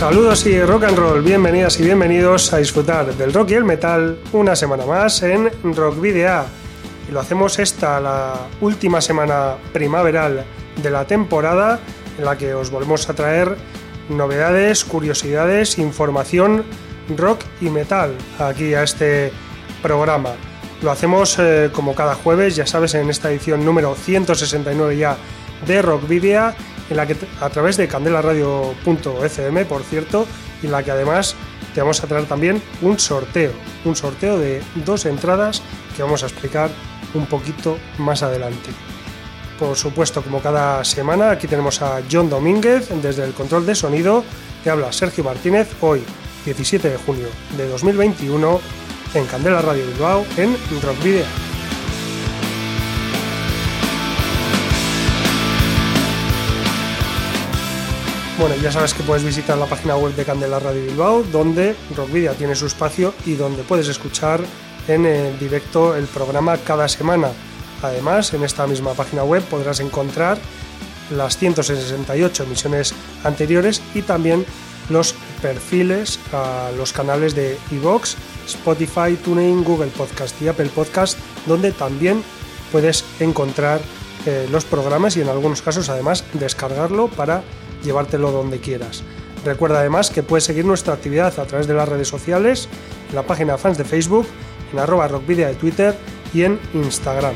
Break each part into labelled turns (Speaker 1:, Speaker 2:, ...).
Speaker 1: Saludos y rock and roll, bienvenidas y bienvenidos a disfrutar del rock y el metal una semana más en Rock Video. Y lo hacemos esta, la última semana primaveral de la temporada, en la que os volvemos a traer novedades, curiosidades, información rock y metal aquí a este programa. Lo hacemos eh, como cada jueves, ya sabes, en esta edición número 169 ya de Rock Video en la que a través de candelaradio.fm, por cierto, y en la que además te vamos a traer también un sorteo, un sorteo de dos entradas que vamos a explicar un poquito más adelante. Por supuesto, como cada semana, aquí tenemos a John Domínguez desde el control de sonido. Te habla Sergio Martínez hoy, 17 de junio de 2021, en Candela Radio Bilbao, en Rock. Bueno, ya sabes que puedes visitar la página web de Candela Radio Bilbao, donde Rockvidia tiene su espacio y donde puedes escuchar en eh, directo el programa cada semana. Además, en esta misma página web podrás encontrar las 168 emisiones anteriores y también los perfiles a los canales de iVoox, Spotify, TuneIn, Google Podcast y Apple Podcast, donde también puedes encontrar eh, los programas y en algunos casos además descargarlo para llevártelo donde quieras. Recuerda además que puedes seguir nuestra actividad a través de las redes sociales, en la página fans de Facebook, en arroba rockvidia de Twitter y en Instagram.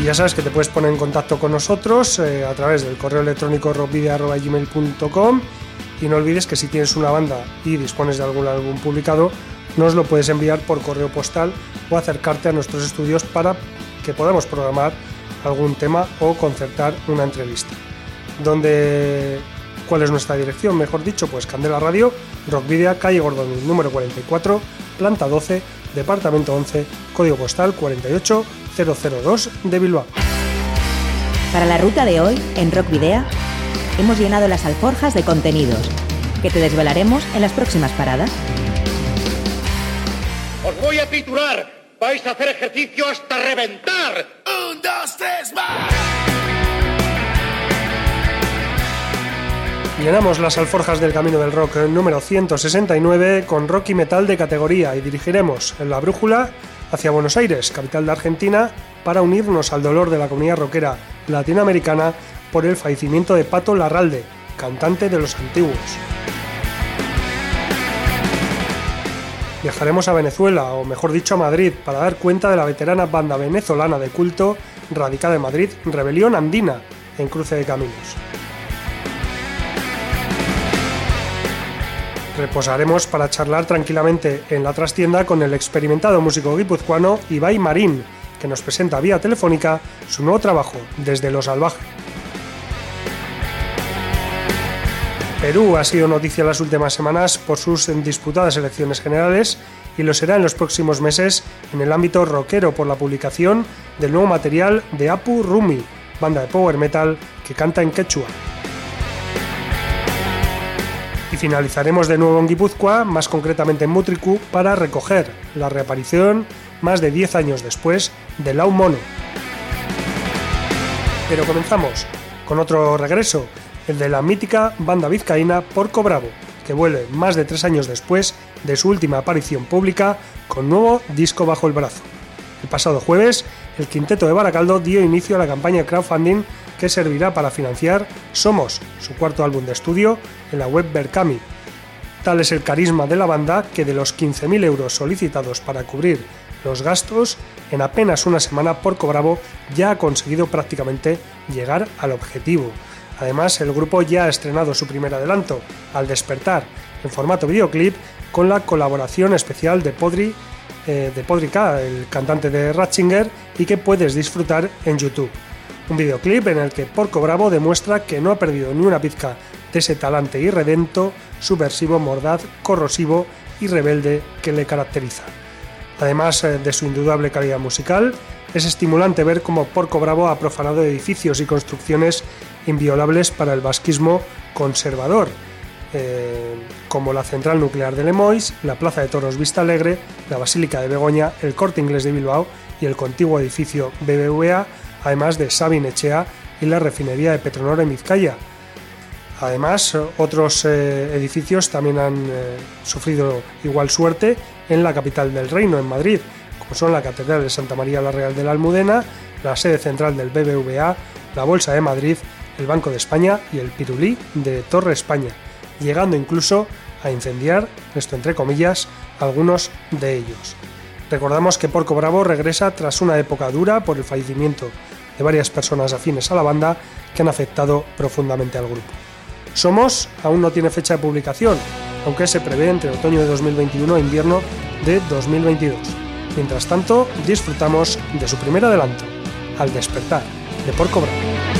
Speaker 1: Y ya sabes que te puedes poner en contacto con nosotros eh, a través del correo electrónico rockvidia.gmail.com y no olvides que si tienes una banda y dispones de algún álbum publicado, nos lo puedes enviar por correo postal o acercarte a nuestros estudios para que podamos programar algún tema o concertar una entrevista. Donde, ¿Cuál es nuestra dirección? Mejor dicho, pues Candela Radio, Rockvidia, calle Gordon, número 44, planta 12, departamento 11, código postal 48002 de Bilbao.
Speaker 2: Para la ruta de hoy, en Rockvidea, hemos llenado las alforjas de contenidos que te desvelaremos en las próximas paradas.
Speaker 3: Os voy a titular. Vais a hacer ejercicio hasta reventar.
Speaker 4: Un, dos, tres, más.
Speaker 1: Llenamos las alforjas del Camino del Rock número 169 con rock y metal de categoría y dirigiremos en la brújula hacia Buenos Aires, capital de Argentina, para unirnos al dolor de la comunidad rockera latinoamericana por el fallecimiento de Pato Larralde, cantante de los antiguos. Viajaremos a Venezuela, o mejor dicho a Madrid, para dar cuenta de la veterana banda venezolana de culto radicada en Madrid, Rebelión Andina, en Cruce de Caminos. Reposaremos para charlar tranquilamente en la trastienda con el experimentado músico guipuzcoano Ibai Marín, que nos presenta vía telefónica su nuevo trabajo, Desde lo Salvaje. Perú ha sido noticia las últimas semanas por sus disputadas elecciones generales y lo será en los próximos meses en el ámbito rockero por la publicación del nuevo material de Apu Rumi, banda de power metal que canta en quechua. Y finalizaremos de nuevo en Guipúzcoa, más concretamente en Mutriku, para recoger la reaparición, más de 10 años después, de Lau Mono. Pero comenzamos con otro regreso el de la mítica banda vizcaína Porco Bravo, que vuelve más de tres años después de su última aparición pública con nuevo disco bajo el brazo. El pasado jueves, el quinteto de Baracaldo dio inicio a la campaña crowdfunding que servirá para financiar Somos, su cuarto álbum de estudio, en la web Berkami. Tal es el carisma de la banda que de los 15.000 euros solicitados para cubrir los gastos, en apenas una semana Porco Bravo ya ha conseguido prácticamente llegar al objetivo. Además, el grupo ya ha estrenado su primer adelanto, Al despertar, en formato videoclip, con la colaboración especial de Podri
Speaker 5: eh, de Podrica, el cantante de Ratzinger, y que puedes disfrutar en YouTube. Un videoclip en el que Porco Bravo demuestra que no ha perdido ni una pizca de ese talante irredento, subversivo, mordaz, corrosivo y rebelde que le caracteriza. Además eh, de su indudable calidad musical, es estimulante ver cómo Porco Bravo ha profanado edificios y construcciones inviolables para el vasquismo conservador, eh, como la central nuclear de Lemois, la Plaza de Toros Vista Alegre, la Basílica de Begoña, el Corte Inglés de Bilbao y el contiguo edificio BBVA, además de Sabin Echea y la refinería de Petronor en Vizcaya. Además, otros eh, edificios también han eh, sufrido igual suerte en la capital del reino, en Madrid, como son la Catedral de Santa María la Real de la Almudena, la sede central del BBVA, la Bolsa de Madrid, el Banco de España y el Pirulí de Torre España, llegando incluso a incendiar, esto entre comillas, algunos de ellos. Recordamos que Porco Bravo regresa tras una época dura por el fallecimiento de varias personas afines a la banda que han afectado profundamente al grupo. Somos aún no tiene fecha de publicación, aunque se prevé entre otoño de 2021 e invierno de 2022. Mientras tanto, disfrutamos de su primer adelanto, Al despertar, de Porco Bravo.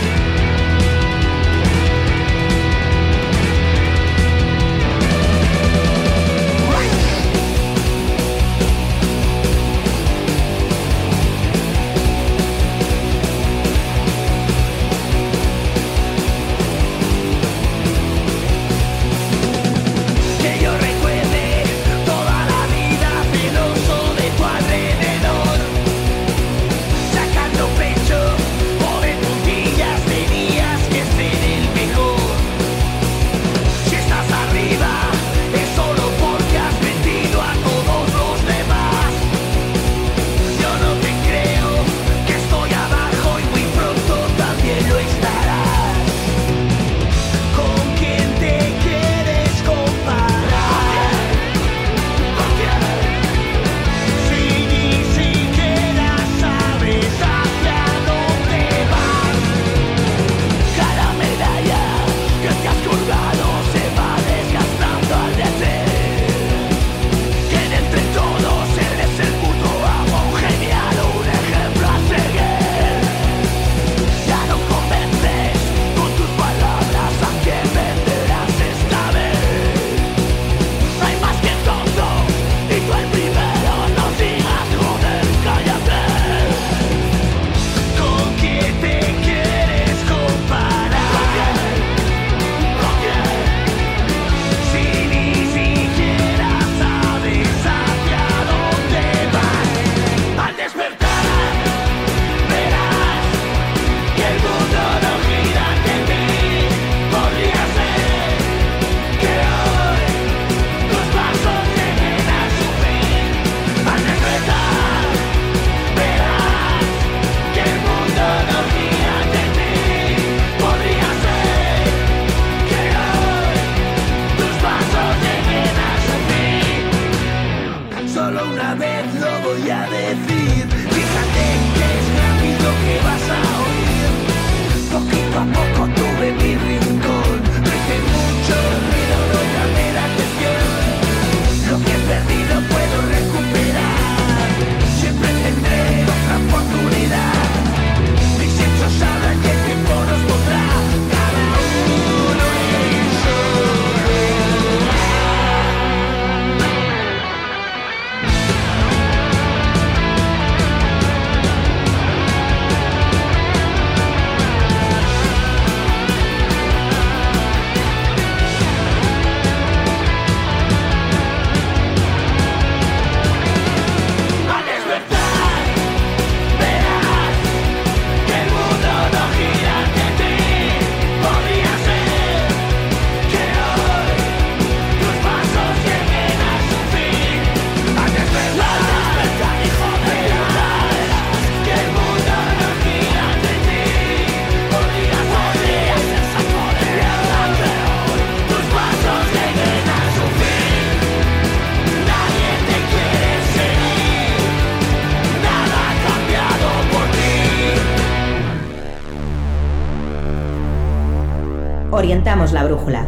Speaker 2: Brújula,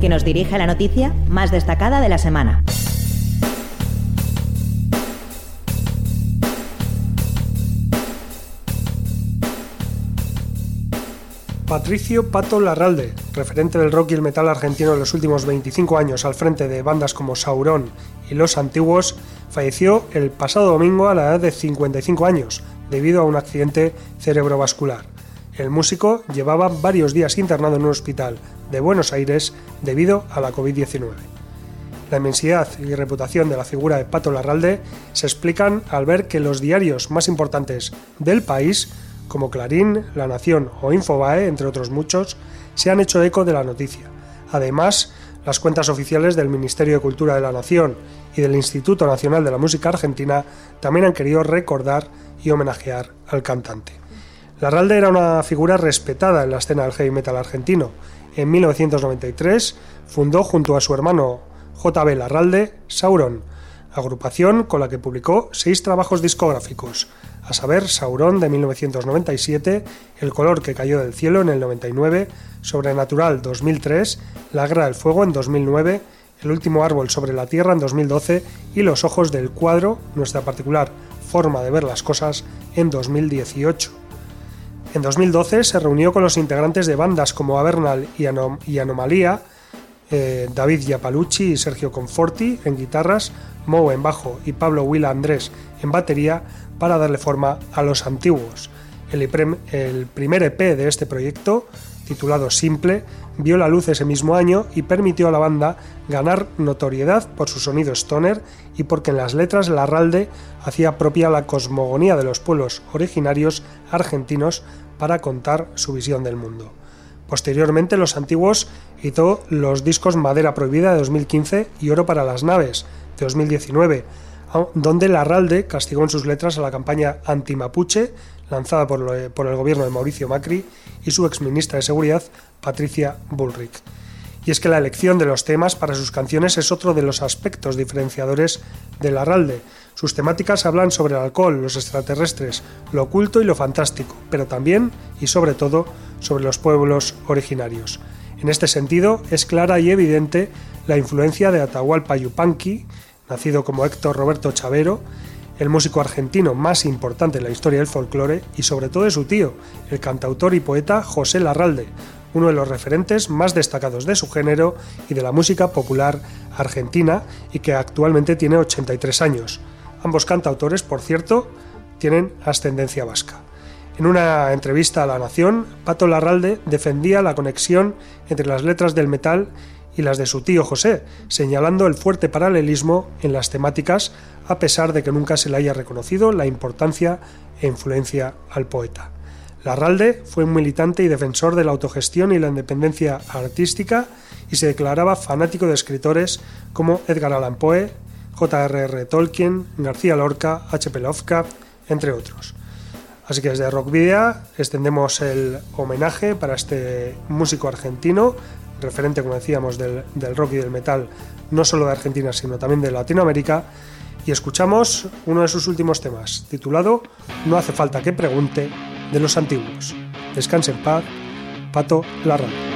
Speaker 2: que nos dirige la noticia más destacada de la semana.
Speaker 1: Patricio Pato Larralde, referente del rock y el metal argentino en los últimos 25 años al frente de bandas como Saurón y Los Antiguos, falleció el pasado domingo a la edad de 55 años debido a un accidente cerebrovascular. El músico llevaba varios días internado en un hospital de Buenos Aires debido a la COVID-19. La inmensidad y reputación de la figura de Pato Larralde se explican al ver que los diarios más importantes del país, como Clarín, La Nación o Infobae, entre otros muchos, se han hecho eco de la noticia. Además, las cuentas oficiales del Ministerio de Cultura de la Nación y del Instituto Nacional de la Música Argentina también han querido recordar y homenajear al cantante. Larralde era una figura respetada en la escena del heavy metal argentino. En 1993 fundó junto a su hermano JB Larralde Sauron, agrupación con la que publicó seis trabajos discográficos, a saber Sauron de 1997, El color que cayó del cielo en el 99, Sobrenatural 2003, La guerra del fuego en 2009, El último árbol sobre la tierra en 2012 y Los ojos del cuadro, nuestra particular forma de ver las cosas, en 2018. En 2012 se reunió con los integrantes de bandas como Avernal y, Anomalía, eh, David Giapalucci y Sergio Conforti en guitarras, Mo en bajo y Pablo Willa Andrés en batería para darle forma a los antiguos. El, el primer EP de este proyecto, titulado Simple, vio la luz ese mismo año y permitió a la banda ganar notoriedad por su sonido stoner y porque en las letras Larralde hacía propia la cosmogonía de los pueblos originarios argentinos para contar su visión del mundo. Posteriormente, los antiguos hizo los discos Madera Prohibida de 2015 y Oro para las Naves de 2019, donde Larralde castigó en sus letras a la campaña anti-mapuche lanzada por, el gobierno de Mauricio Macri y su exministra de Seguridad, Patricia Bullrich. Y es que la elección de los temas para sus canciones es otro de los aspectos diferenciadores de Larralde. Sus temáticas hablan sobre el alcohol, los extraterrestres, lo oculto y lo fantástico, pero también y sobre todo sobre los pueblos originarios. En este sentido, es clara y evidente la influencia de Atahualpa Yupanqui, nacido como Héctor Roberto Chavero, el músico argentino más importante en la historia del folclore, y sobre todo de su tío, el cantautor y poeta José Larralde, uno de los referentes más destacados de su género y de la música popular argentina, y que actualmente tiene 83 años. Ambos cantautores, por cierto, tienen ascendencia vasca. En una entrevista a La Nación, Pato Larralde defendía la conexión entre las letras del metal y las de su tío José, señalando el fuerte paralelismo en las temáticas, a pesar de que nunca se le haya reconocido la importancia e influencia al poeta. Larralde fue un militante y defensor de la autogestión y la independencia artística y se declaraba fanático de escritores como Edgar Allan Poe, J.R.R. Tolkien, García Lorca, H.P. Lovecraft, entre otros. Así que desde Rock Video extendemos el homenaje para este músico argentino, referente, como decíamos, del, del rock y del metal, no solo de Argentina, sino también de Latinoamérica, y escuchamos uno de sus últimos temas, titulado No hace falta que pregunte, de los antiguos. Descanse en paz, Pato Larralde.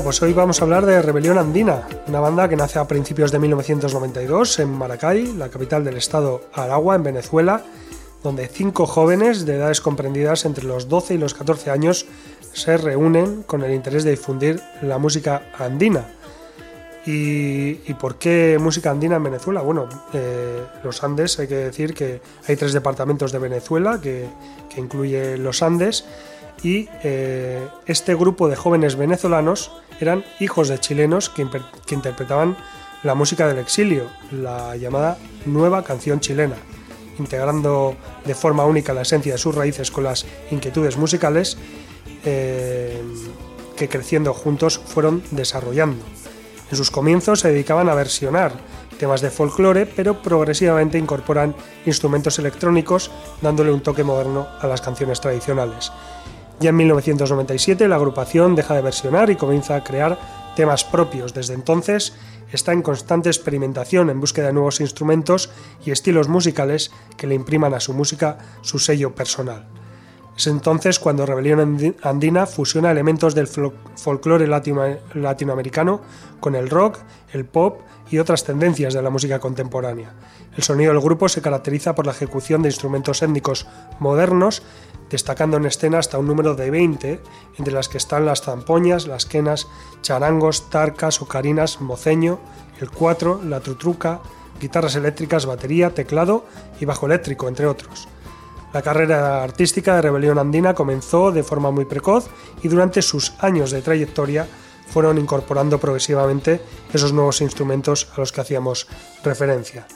Speaker 1: Pues hoy vamos a hablar de Rebelión Andina, una banda que nace a principios de 1992 en Maracay, la capital del estado Aragua, en Venezuela, donde cinco jóvenes de edades comprendidas entre los 12 y los 14 años se reúnen con el interés de difundir la música andina. ¿Y, por qué música andina en Venezuela? Bueno, eh, los Andes, hay que decir que hay tres departamentos de Venezuela que, que incluye los Andes y eh, este grupo de jóvenes venezolanos eran hijos de chilenos que, interpretaban la música del exilio, la llamada nueva canción chilena, integrando de forma única la esencia de sus raíces con las inquietudes musicales eh, que creciendo juntos fueron desarrollando. En sus comienzos se dedicaban a versionar temas de folclore, pero progresivamente incorporan instrumentos electrónicos, dándole un toque moderno a las canciones tradicionales. Ya en 1997 la agrupación deja de versionar y comienza a crear temas propios. Desde entonces está en constante experimentación en búsqueda de nuevos instrumentos y estilos musicales que le impriman a su música su sello personal. Es entonces cuando Rebelión Andina fusiona elementos del folclore latinoamericano con el rock, el pop y otras tendencias de la música contemporánea. El sonido del grupo se caracteriza por la ejecución de instrumentos étnicos modernos destacando en escena hasta un número de 20, entre las que están las zampoñas, las quenas, charangos, tarcas, ocarinas, moceño, el cuatro, la trutruca, guitarras eléctricas, batería, teclado y bajo eléctrico, entre otros. La carrera artística de Rebelión Andina comenzó de forma muy precoz y durante sus años de trayectoria fueron incorporando progresivamente esos nuevos instrumentos a los que hacíamos referencia.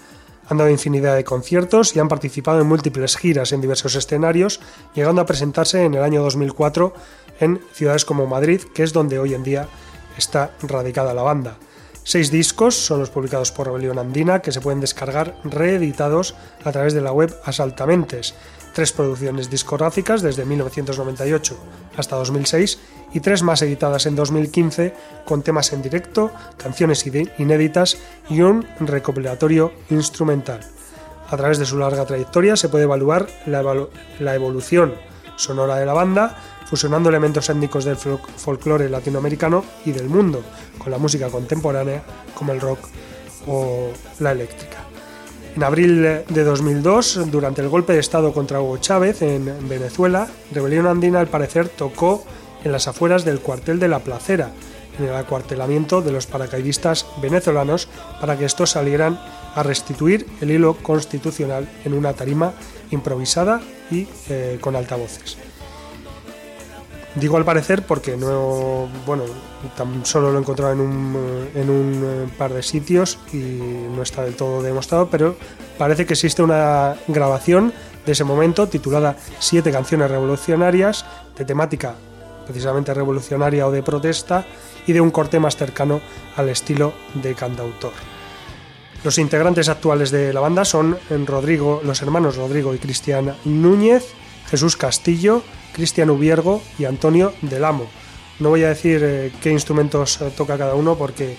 Speaker 1: Han dado infinidad de conciertos y han participado en múltiples giras en diversos escenarios, llegando a presentarse en el año 2004 en ciudades como Madrid, que es donde hoy en día está radicada la banda. Seis discos son los publicados por Rebelión Andina que se pueden descargar reeditados a través de la web Asaltamentes, tres producciones discográficas desde 1998 hasta 2006 y tres más editadas en 2015 con temas en directo, canciones inéditas y un recopilatorio instrumental. A través de su larga trayectoria se puede evaluar la, evolución sonora de la banda, fusionando elementos étnicos del folclore latinoamericano y del mundo con la música contemporánea como el rock o la eléctrica. En abril de 2002, durante el golpe de Estado contra Hugo Chávez en Venezuela, Rebelión Andina al parecer tocó en las afueras del cuartel de La Placera, en el acuartelamiento de los paracaidistas venezolanos para que estos salieran a restituir el hilo constitucional en una tarima improvisada y eh, con altavoces. Digo al parecer porque no, bueno, tan solo lo he encontrado en un, en un eh, par de sitios y no está del todo demostrado, pero parece que existe una grabación de ese momento titulada Siete canciones revolucionarias de temática precisamente revolucionaria o de protesta y de un corte más cercano al estilo de cantautor. Los integrantes actuales de la banda son Rodrigo, los hermanos Rodrigo y Cristian Núñez, Jesús Castillo, Cristian Ubiergo y Antonio Del Amo. No voy a decir eh, qué instrumentos eh, toca cada uno porque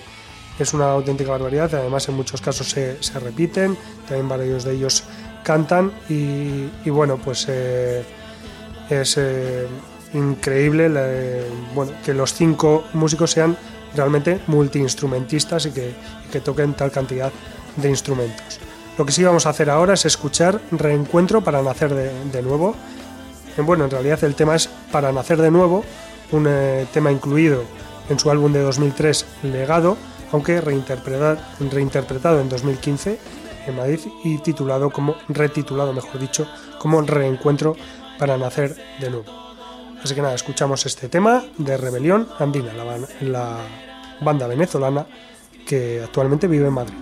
Speaker 1: es una auténtica barbaridad, además en muchos casos se, repiten, también varios de ellos cantan y, bueno, pues eh, es increíble bueno, que los cinco músicos sean realmente multiinstrumentistas y que, y que toquen tal cantidad de instrumentos. Lo que sí vamos a hacer ahora es escuchar Reencuentro para nacer de, nuevo. Bueno, en realidad el tema es Para nacer de nuevo, un eh, tema incluido en su álbum de 2003 Legado, aunque reinterpretado en 2015 en Madrid y titulado como retitulado, mejor dicho, como Reencuentro para nacer de nuevo. Así que nada, escuchamos este tema de Rebelión Andina, la banda venezolana que actualmente vive en Madrid.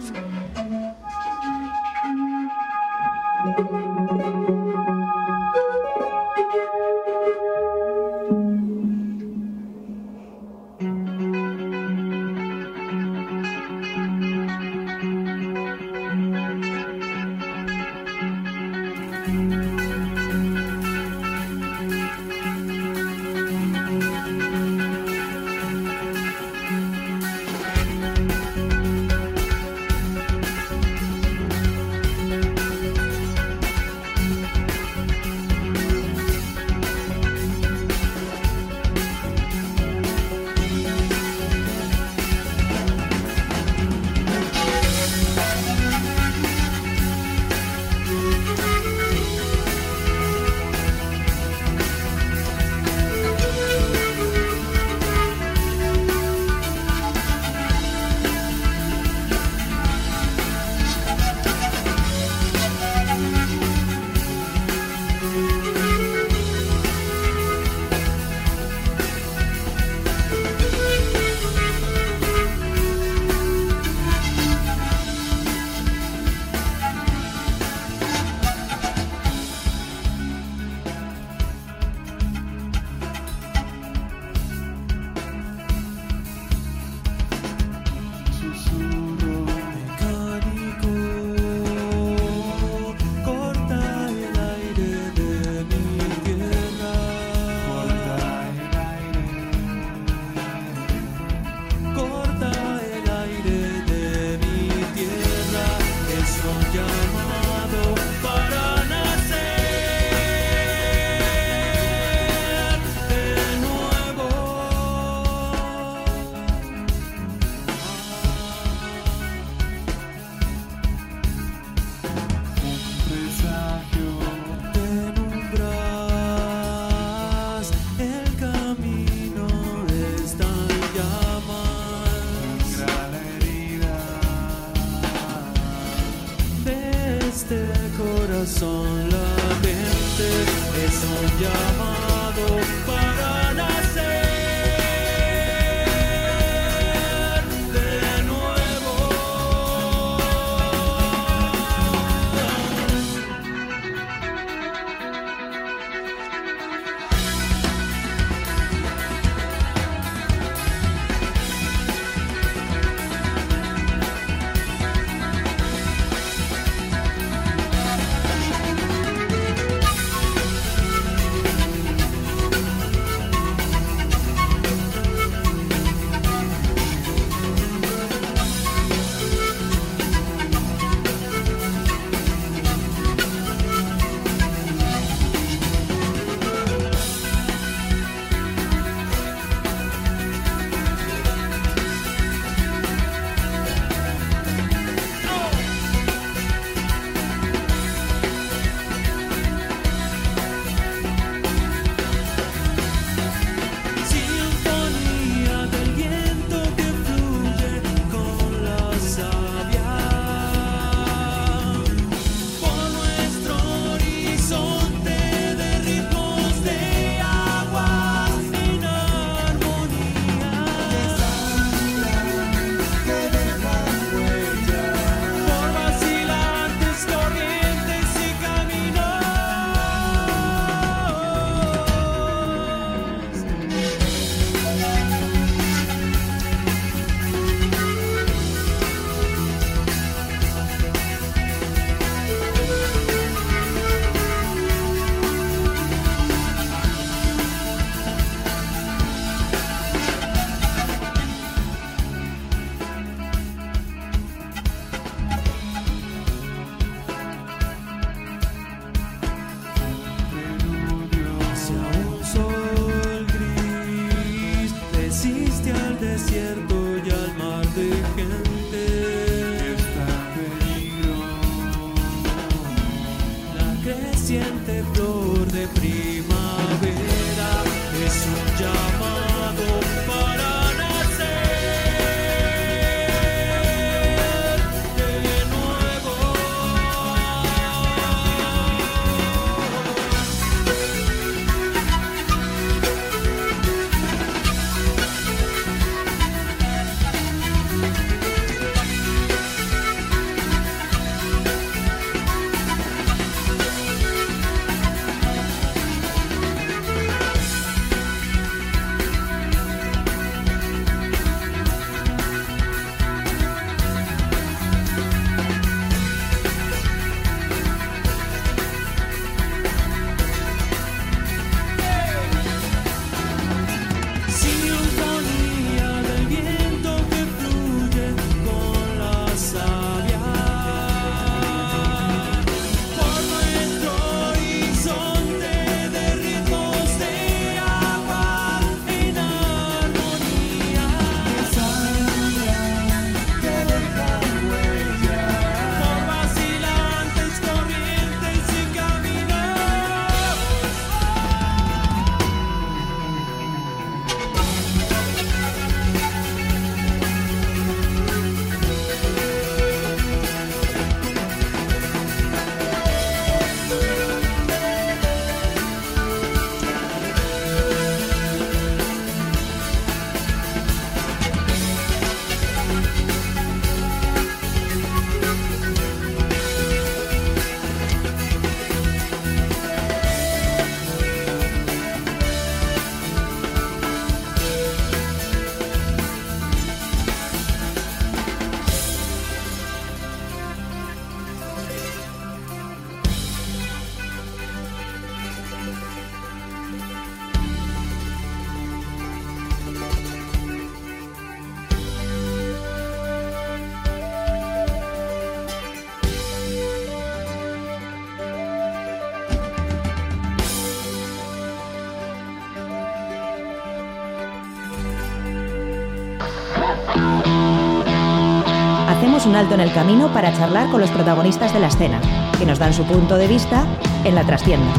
Speaker 5: un
Speaker 2: alto en el camino para charlar con los protagonistas de la escena, que nos dan su punto de vista en la trastienda.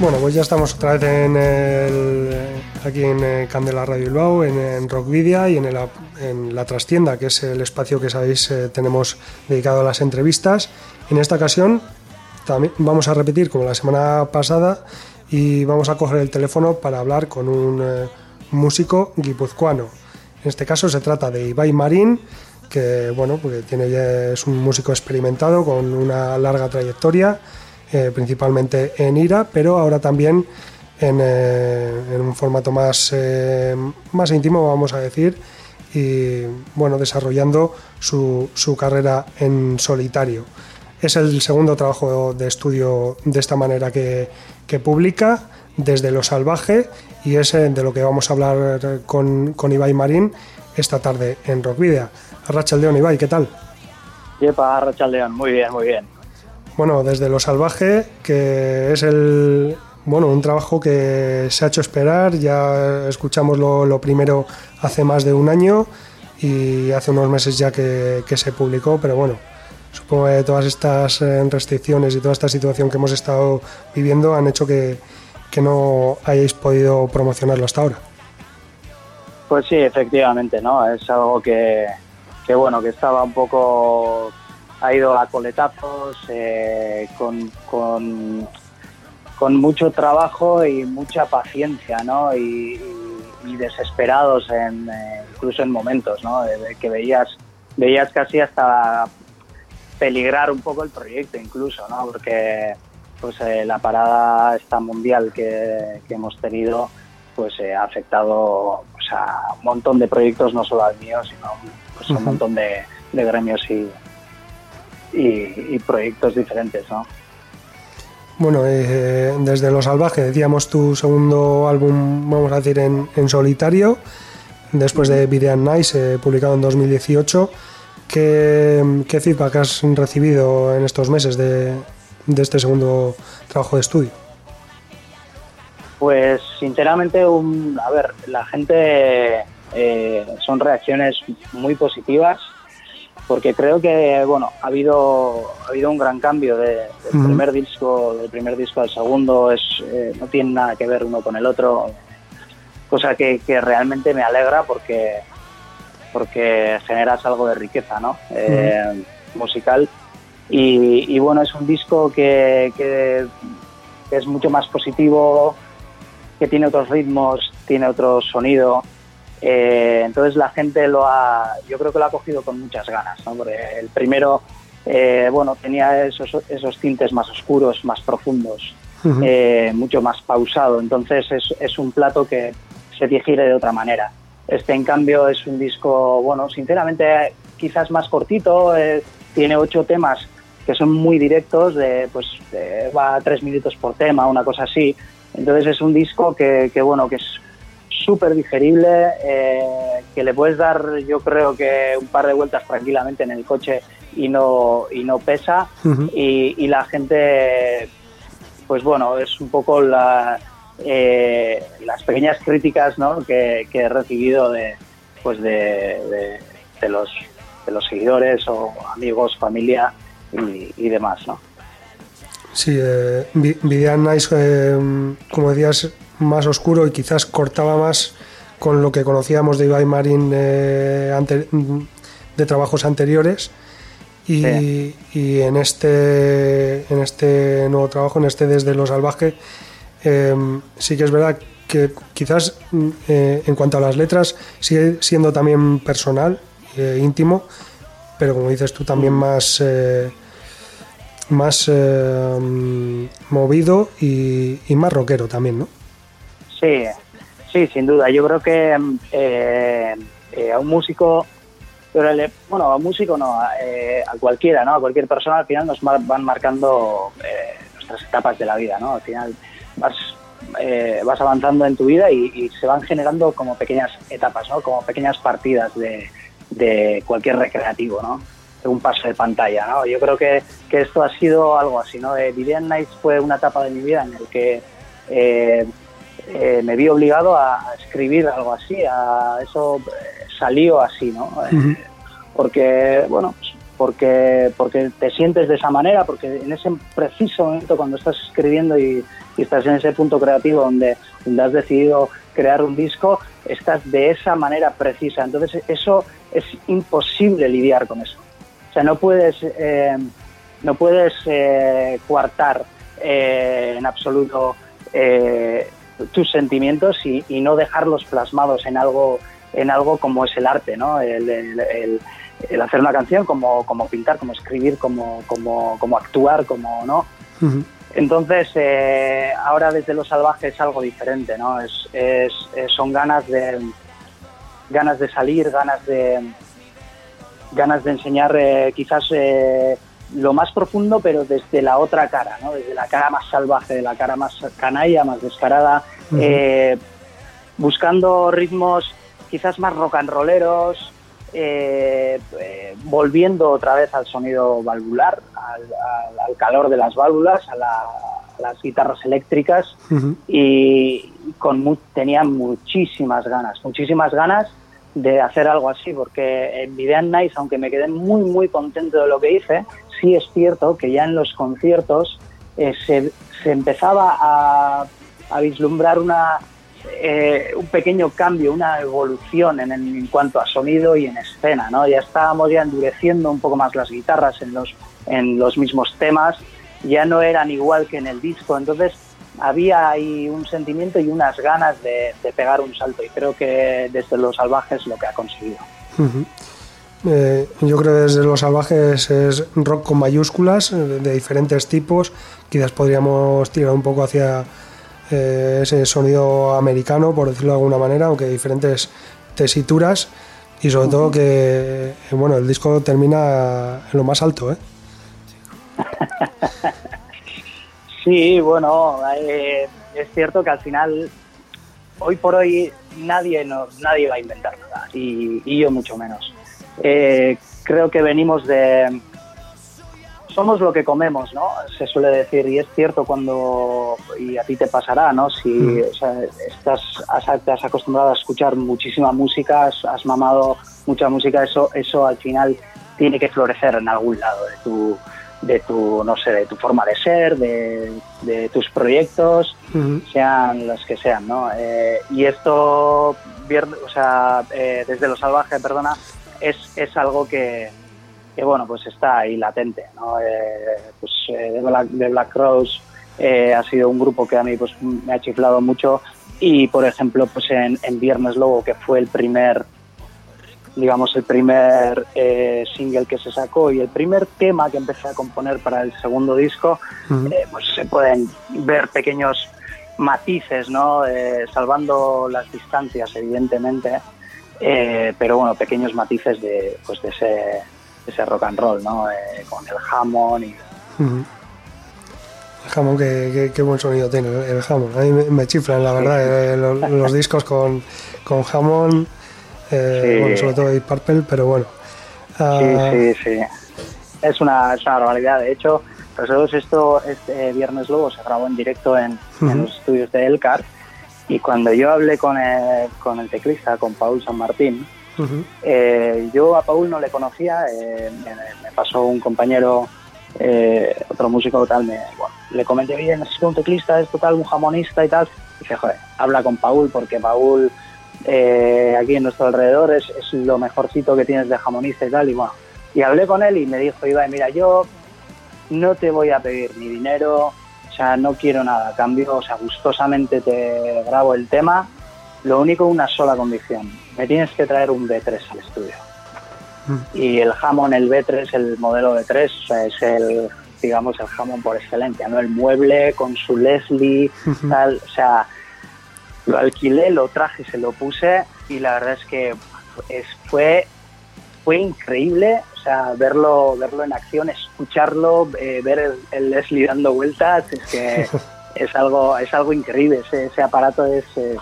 Speaker 1: Bueno, pues ya estamos otra vez en el, aquí en eh, Candela Radio Bilbao, en, en Rockvidia y en, el, en la trastienda, que es el espacio que sabéis eh, tenemos dedicado a las entrevistas. En esta ocasión también vamos a repetir como la semana pasada y vamos a coger el teléfono para hablar con un eh, músico guipuzcoano. En este caso se trata de Ibai Marín, que bueno, porque tiene, ya- es un músico experimentado con una larga trayectoria, eh, principalmente en IRA, pero ahora también en, eh, en un formato más, eh, más íntimo, vamos a decir, y bueno, desarrollando su, su carrera en solitario. Es el segundo trabajo de estudio de esta manera que, que publica, desde lo salvaje, y es eh, de lo que vamos a hablar con, con Ibai Marín esta tarde en Rockvidia. Rachel León, Ibai, ¿qué tal?
Speaker 6: Yepa, Rachaldeón, muy bien, muy bien.
Speaker 1: Bueno, desde lo salvaje, que es el bueno, un trabajo que se ha hecho esperar, ya escuchamos lo, lo primero hace más de un año y hace unos meses ya que, que se publicó, pero bueno, supongo que todas estas eh, restricciones y toda esta situación que hemos estado viviendo han hecho que, que no hayáis podido promocionarlo hasta ahora.
Speaker 6: Pues sí, efectivamente, ¿no? Es algo que, que bueno, que estaba un poco, ha ido a coletazos, eh, con, con, con mucho trabajo y mucha paciencia, ¿no? Y, y- y desesperados en, eh, incluso en momentos, ¿no? De, de que veías, veías casi hasta peligrar un poco el proyecto incluso, ¿no? Porque pues eh, la parada esta mundial que, que hemos tenido pues eh, ha afectado pues, a un montón de proyectos, no solo al mío, sino pues, a un montón de, de gremios y, y, y proyectos diferentes, ¿no?
Speaker 1: Bueno, eh, desde Lo Salvaje, decíamos tu segundo álbum, vamos a decir, en, en solitario, después de Video and Nice, eh, publicado en 2018. ¿Qué, ¿Qué feedback has recibido en estos meses de, de este segundo trabajo de estudio?
Speaker 6: Pues sinceramente, un, a ver, la gente eh, son reacciones muy positivas porque creo que bueno ha habido ha habido un gran cambio de- del primer disco del primer disco al segundo es eh, no tiene nada que ver uno con el otro cosa que, que realmente me alegra porque porque generas algo de riqueza no Eh, musical. Y, y, bueno es un disco que, que que es mucho más positivo, que tiene otros ritmos, tiene otro sonido. Eh, entonces la gente lo ha, yo creo que lo ha cogido con muchas ganas, ¿no? Porque el primero, eh, bueno, tenía esos, esos tintes más oscuros, más profundos,
Speaker 1: Ujú.
Speaker 6: eh, mucho más pausado. Entonces es, es un plato que se digiere de otra manera. Este, en cambio, es un disco, bueno, sinceramente, quizás más cortito, eh, tiene ocho temas que son muy directos, de, pues va a tres minutos por tema, una cosa así. Entonces es un disco que, que, bueno, que es súper digerible, eh, que le puedes dar, yo creo que un par de vueltas tranquilamente en el coche y no, y no pesa. Y, y la gente, pues bueno, es un poco la, eh, las pequeñas críticas ¿no? que, que he recibido de, pues de, de- de los, de los seguidores o amigos, familia y, y demás. ¿no?
Speaker 1: Sí, eh, Vi- Video and Nice, eh, como decías, más oscuro y quizás cortaba más con lo que conocíamos de Ibai Marín eh, ante- de trabajos anteriores. Y,
Speaker 6: Sí.
Speaker 1: y en este en este nuevo trabajo, en este Desde lo Salvaje, eh, sí que es verdad que quizás mm, eh, en cuanto a las letras sigue siendo también personal, eh, íntimo, pero como dices tú también más eh, más eh, mm, movido y, y más rockero también, ¿no?
Speaker 6: Sí, sí, sin duda. Yo creo que eh, eh, a un músico, bueno, a un músico no, a, eh, a cualquiera, ¿no? A cualquier persona al final nos mar- van marcando eh, nuestras etapas de la vida, ¿no? Al final vas, eh, vas avanzando en tu vida y, se van generando como pequeñas etapas, ¿no? Como pequeñas partidas de, de cualquier recreativo, ¿no? Un paso de pantalla, ¿no? Yo creo que, que esto ha sido algo así, ¿no? Eh, Vivian Nights fue una etapa de mi vida en el que eh, eh, me vi obligado a escribir algo así, a eso eh, salió así, ¿no? Eh, porque, bueno, porque, porque te sientes de esa manera, porque en ese preciso momento cuando estás escribiendo y, y estás en ese punto creativo donde, donde has decidido crear un disco, estás de esa manera precisa. Entonces eso es imposible lidiar con eso. O sea, no puedes, eh, no puedes eh, coartar eh, en absoluto tus sentimientos y, y no dejarlos plasmados en algo, en algo como es el arte, ¿no? El, el- el- el hacer una canción, como, como pintar, como escribir, como, como, como actuar, como no. Entonces, eh, ahora desde lo salvaje es algo diferente, ¿no? Es, es- es- son ganas de ganas de salir, ganas de ganas de enseñar eh, quizás eh, lo más profundo, pero desde la otra cara, ¿no? Desde la cara más salvaje, de la cara más canalla, más descarada, eh, buscando ritmos quizás más rock and rolleros, eh, eh, volviendo otra vez al sonido valvular, al, al- al calor de las válvulas, a, la- a las guitarras eléctricas y con mu- tenía muchísimas ganas, muchísimas ganas de hacer algo así, porque en Videan Nice, aunque me quedé muy, muy contento de lo que hice, sí es cierto que ya en los conciertos eh, se, se empezaba a, a vislumbrar una, eh, un pequeño cambio, una evolución en, en cuanto a sonido y en escena, ¿no? Ya estábamos ya endureciendo un poco más las guitarras en los, en los mismos temas, ya no eran igual que en el disco, entonces había ahí un sentimiento y unas ganas de, de pegar un salto y creo que desde Los Salvajes lo que ha conseguido.
Speaker 1: Ujú. Eh, yo creo que desde los salvajes es rock con mayúsculas, eh, de diferentes tipos. Quizás podríamos tirar un poco hacia eh, ese sonido americano, por decirlo de alguna manera, aunque diferentes tesituras. Y sobre todo que eh, bueno, el disco termina en lo más alto, ¿eh?
Speaker 6: Sí, bueno, eh, es cierto que al final, hoy por hoy, nadie, nos, nadie va a inventar nada, y, y yo mucho menos. Eh, creo que venimos de... Somos lo que comemos, ¿no? Se suele decir, y es cierto cuando, y a ti te pasará, ¿no? Si o sea, estás, has, te has acostumbrado a escuchar muchísima música, has, has mamado mucha música, eso, eso al final tiene que florecer en algún lado de tu, de tu, no sé, de tu forma de ser, de, de tus proyectos, sean los que sean, ¿no? Eh, y esto, o sea, eh, desde lo salvaje, perdona, es, es algo que, que, bueno, pues está ahí latente, ¿no? Eh, pues eh, de Black, de Black Rose eh, ha sido un grupo que a mí pues me ha chiflado mucho y, por ejemplo, pues en, en Viernes Lobo, que fue el primer digamos, el primer eh, single que se sacó y el primer tema que empecé a componer para el segundo disco, eh, pues se pueden ver pequeños matices, ¿no? Salvando las distancias, evidentemente, eh, pero bueno, pequeños matices de, pues de ese, de ese rock and roll, ¿no? Eh, con el Hammond y.
Speaker 1: El jamón, qué, buen sonido tiene el, el jamón. A mí me, me chiflan, la verdad, eh, los, los discos con, con jamón,
Speaker 6: Sí.
Speaker 1: bueno, sobre todo Deep Purple, pero bueno. Ah,
Speaker 6: Sí, sí, sí. Es una, es una barbaridad. De hecho, nosotros esto, este Viernes Lobo se grabó en directo en, en los estudios de Elcar y cuando yo hablé con el, con el teclista, con Paul San Martín, eh, yo a Paul no le conocía, eh, me, me pasó un compañero, eh, otro músico tal, me, bueno, le comenté, oye, necesito un teclista, esto tal, un jamonista y tal. Y dije, joder, habla con Paul porque Paul eh, aquí en nuestro alrededor es, es lo mejorcito que tienes de jamonista y tal. Y bueno, y hablé con él y me dijo, Ibai, mira, yo no te voy a pedir ni dinero, sea, no quiero nada. Cambio, o sea, gustosamente te grabo el tema, lo único una sola condición, me tienes que traer un B3 al estudio. Y el Hammond, el B3, el modelo B3, o sea, es el, digamos, el Hammond por excelencia, ¿no? El mueble con su Leslie, tal, o sea, lo alquilé, lo traje, se lo puse y la verdad es que es, fue fue increíble, sea, verlo verlo en acción, escucharlo, eh, ver el, el Leslie dando vueltas, es que es algo es algo increíble, ese, ese aparato es, es-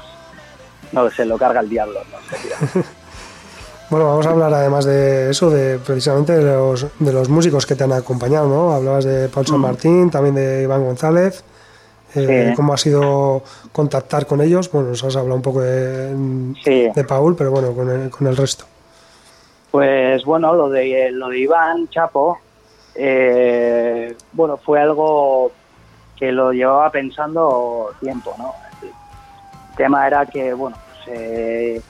Speaker 6: no sé, lo carga el diablo, no.
Speaker 1: Bueno, vamos a hablar además de eso, de precisamente de los, de los músicos que te han acompañado, ¿no? Hablabas de Paul San Martín, también de Iván González. Eh,
Speaker 6: Sí.
Speaker 1: ¿Cómo ha sido contactar con ellos? Bueno, nos has hablado un poco de,
Speaker 6: Sí.
Speaker 1: de Paul, pero bueno, con el, con el resto.
Speaker 6: Pues bueno, lo de lo de Iván Chapo, eh, bueno, fue algo que lo llevaba pensando tiempo, ¿no? El tema era que, bueno, pues, eh,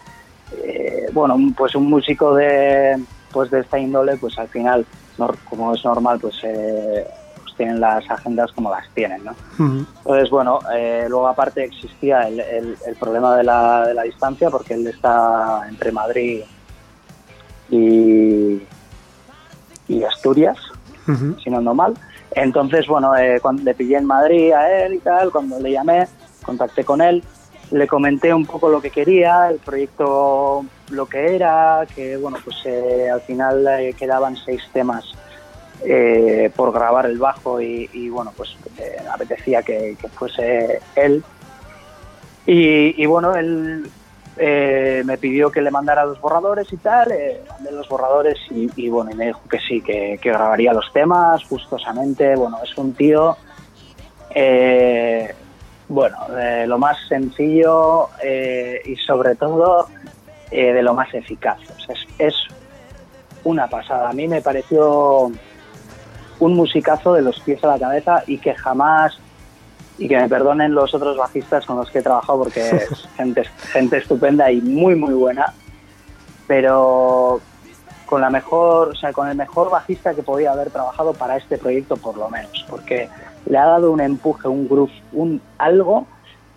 Speaker 6: eh, bueno, un- pues un músico de, pues de esta índole, pues al final, como es normal, pues, eh, pues tienen las agendas como las tienen, ¿no? Entonces, bueno, eh, luego aparte existía el, el- el problema de la, de la distancia porque él está entre Madrid y, y Asturias,
Speaker 1: Ujú.
Speaker 6: si no ando mal. Entonces, bueno, eh, cuando le pillé en Madrid a él y tal, cuando le llamé, contacté con él, le comenté un poco lo que quería, el proyecto lo que era, que bueno, pues eh, al final eh, quedaban seis temas eh, por grabar el bajo y, y, bueno, pues apetecía que, que fuese él. Y, y, bueno, él eh, me pidió que le mandara los borradores y tal, eh, mandé los borradores y, bueno, y me dijo que sí, que, grabaría los temas gustosamente. Bueno, es un tío, eh, bueno, de lo más sencillo eh, y sobre todo eh, de lo más eficaz. Es, es una pasada. A mí me pareció un musicazo de los pies a la cabeza y que jamás y que me perdonen los otros bajistas con los que he trabajado porque es gente, gente estupenda y muy muy buena. Pero con la mejor o sea con el mejor bajista que podía haber trabajado para este proyecto por lo menos porque le ha dado un empuje un groove un algo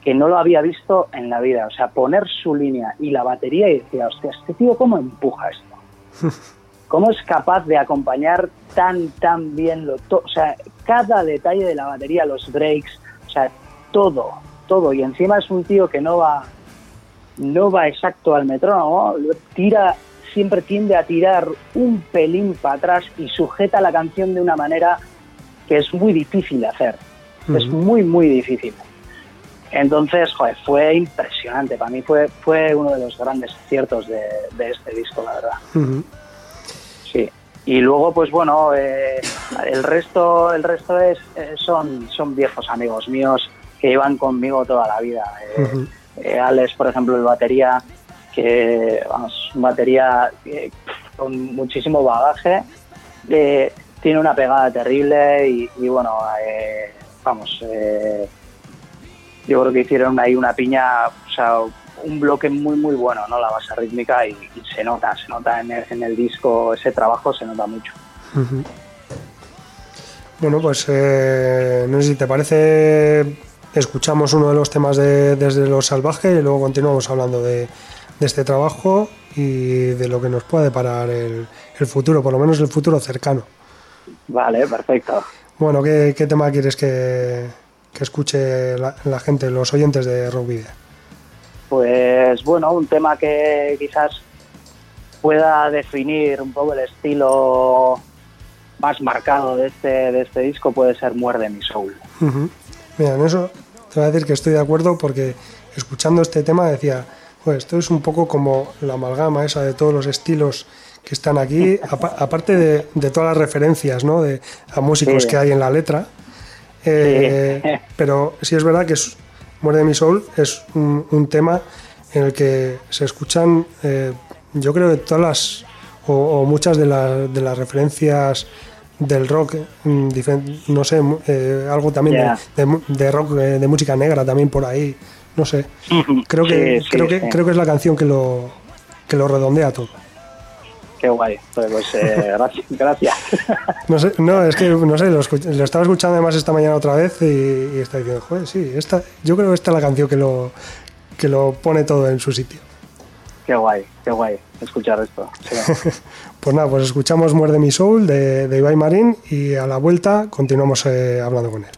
Speaker 6: que no lo había visto en la vida. O sea poner su línea y la batería y decía hostia este tío cómo empuja esto cómo es capaz de acompañar tan, tan bien lo to- o sea, cada detalle de la batería, los breaks, o sea, todo, todo. Y encima es un tío que no va, no va exacto al metrónomo, tira, siempre tiende a tirar un pelín para atrás y sujeta la canción de una manera que es muy difícil de hacer. Es muy, muy difícil. Entonces, joder, fue impresionante. Para mí fue, fue uno de los grandes aciertos de, de este disco, la verdad. Sí. Y luego, pues bueno, eh, el resto, el resto es, eh, son, son viejos amigos míos que llevan conmigo toda la vida. Eh, eh, Alex, por ejemplo, el batería, que vamos, un batería con muchísimo bagaje, tiene una pegada terrible y, y bueno, eh, vamos, eh, yo creo que hicieron ahí una piña, o sea, un bloque muy muy bueno, ¿no? La base rítmica y, y se nota, se nota en el, en el disco, ese trabajo se nota mucho.
Speaker 1: Bueno, pues eh, no sé si te parece, escuchamos uno de los temas de Desde lo Salvaje y luego continuamos hablando de, de este trabajo y de lo que nos puede deparar el, el futuro, por lo menos el futuro cercano.
Speaker 6: Vale, perfecto.
Speaker 1: Bueno, ¿qué, qué tema quieres que, que escuche la, la gente, los oyentes de Rock Video?
Speaker 6: Pues bueno, un tema que quizás pueda definir un poco el estilo más marcado de este, de este disco puede ser Muerde mi soul.
Speaker 1: Mira, en eso te voy a decir que estoy de acuerdo porque escuchando este tema decía, pues esto es un poco como la amalgama esa de todos los estilos que están aquí, apa- aparte de, de todas las referencias ¿no? de, a músicos
Speaker 6: Sí.
Speaker 1: que hay en la letra. Eh,
Speaker 6: Sí.
Speaker 1: Pero sí es verdad que es, Muerde mi soul es un, un tema en el que se escuchan, eh, yo creo que todas las, o, o muchas de, las- de las referencias del rock, mm, no sé, eh, algo también de- rock, eh, de música negra también por ahí, no sé. Creo que,
Speaker 6: Sí, sí,
Speaker 1: creo que,
Speaker 6: sí.
Speaker 1: creo que es la canción que lo, que lo redondea todo.
Speaker 6: Qué guay. Pues, eh, gracias. gracias.
Speaker 1: No sé, no, es que no sé, lo, estaba escuchando además esta mañana otra vez y, y estaba diciendo, joder, sí, esta, yo creo que esta es la canción que lo, que lo pone todo en su sitio.
Speaker 6: qué guay, qué guay escuchar esto. Sí.
Speaker 1: Pues nada, pues escuchamos Muerde mi Soul de, de Ibai Marín y a la vuelta continuamos eh, hablando con él.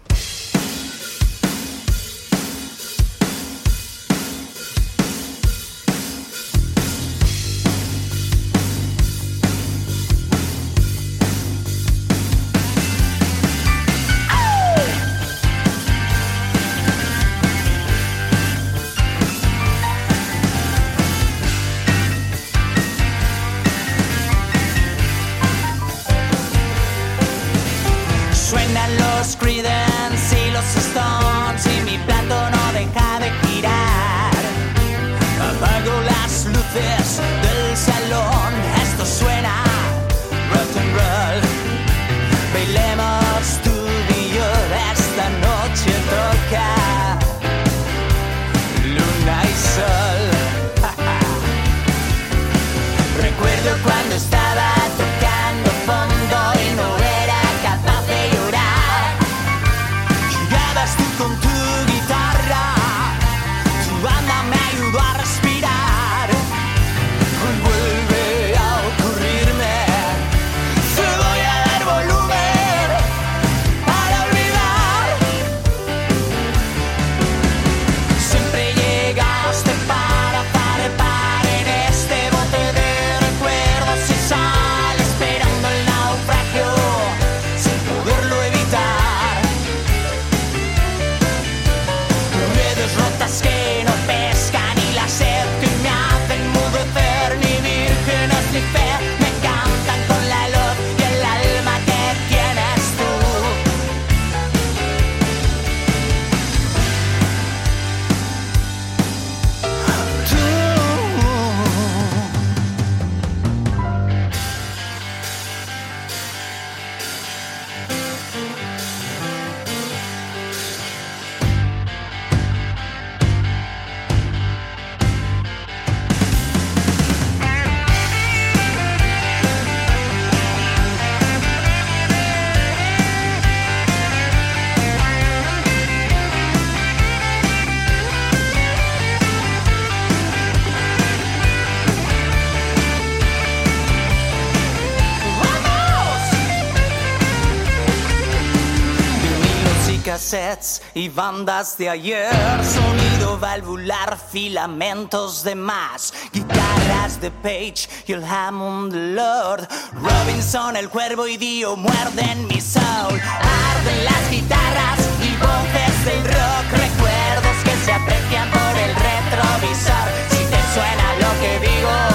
Speaker 5: Y bandas de ayer, sonido valvular, filamentos de más, guitarras de Page y el Hammond Lord, Robinson, el cuervo y Dio muerden mi soul, arden las guitarras y voces del rock, recuerdos que se aprecian por el retrovisor, si te suena lo que digo,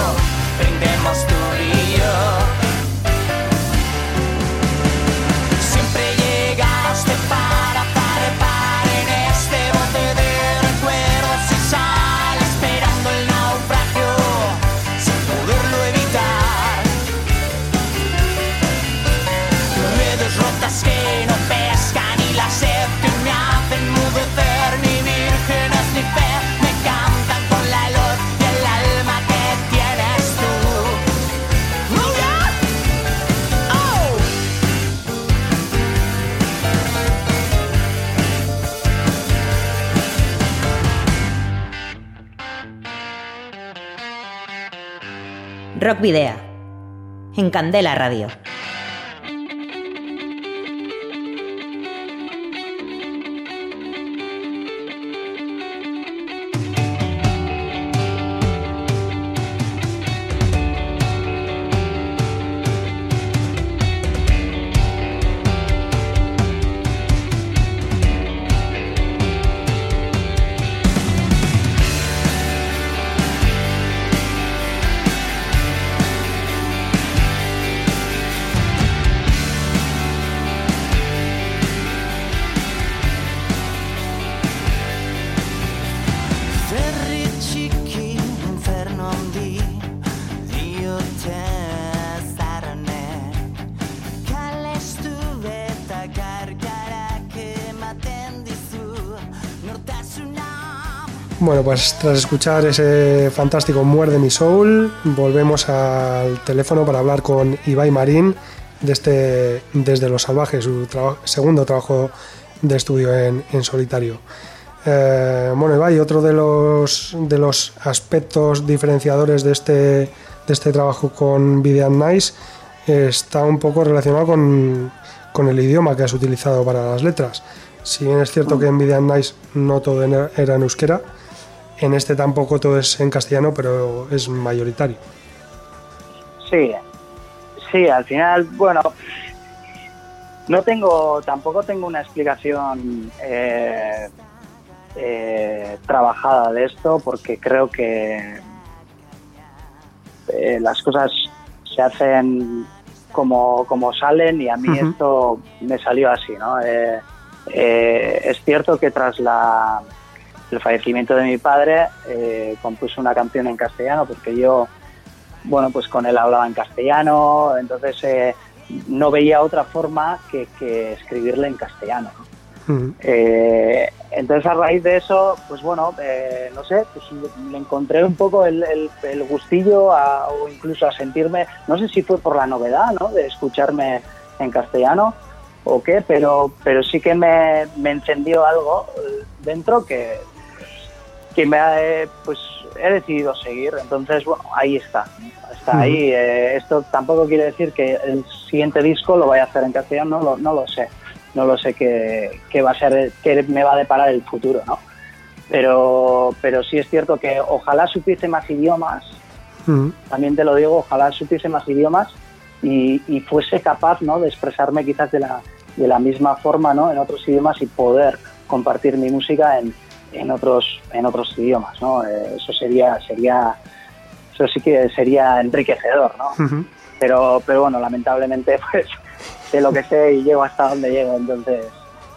Speaker 2: Rock Video. En Candela Radio.
Speaker 1: Pues tras escuchar ese fantástico Muerde mi Soul, volvemos al teléfono para hablar con Ibai Marín de este, desde Los Salvajes, su traba- segundo trabajo de estudio en, en solitario. Eh, bueno, Ibai, otro de los, de los aspectos diferenciadores de este, de este trabajo con Videan Nice está un poco relacionado con, con el idioma que has utilizado para las letras. Si bien es cierto que en Videan Nice no todo era en euskera, en este tampoco todo es en castellano, pero es mayoritario.
Speaker 6: Sí, sí, al final, bueno, no tengo, tampoco tengo una explicación eh, eh, trabajada de esto, porque creo que eh, las cosas se hacen como, como salen y a mí esto me salió así, ¿no? Eh, es cierto que tras la, el fallecimiento de mi padre eh, compuse una canción en castellano porque yo bueno, pues con él hablaba en castellano, entonces eh, no veía otra forma que, que escribirle en castellano. ¿no? Eh, entonces a raíz de eso, pues bueno, eh, no sé, pues le encontré un poco el, el- el gustillo a- o incluso a sentirme, no sé si fue por la novedad, ¿no? De escucharme en castellano o qué, pero, pero sí que me, me encendió algo dentro que, que me ha, eh, pues he decidido seguir. Entonces, bueno, ahí está. Está ahí. Eh, esto tampoco quiere decir que el siguiente disco lo vaya a hacer en castellano, no lo, no lo sé. No lo sé qué, qué va a ser, qué me va a deparar el futuro, ¿no? Pero, pero sí es cierto que ojalá supiese más idiomas, también te lo digo, ojalá supiese más idiomas y, y fuese capaz ¿no? de expresarme quizás de la, de la misma forma ¿no? en otros idiomas y poder compartir mi música en, en otros en otros idiomas ¿no? Eh, eso sería sería eso sí que sería enriquecedor ¿no? pero pero bueno lamentablemente pues sé lo que sé y llego hasta donde llego entonces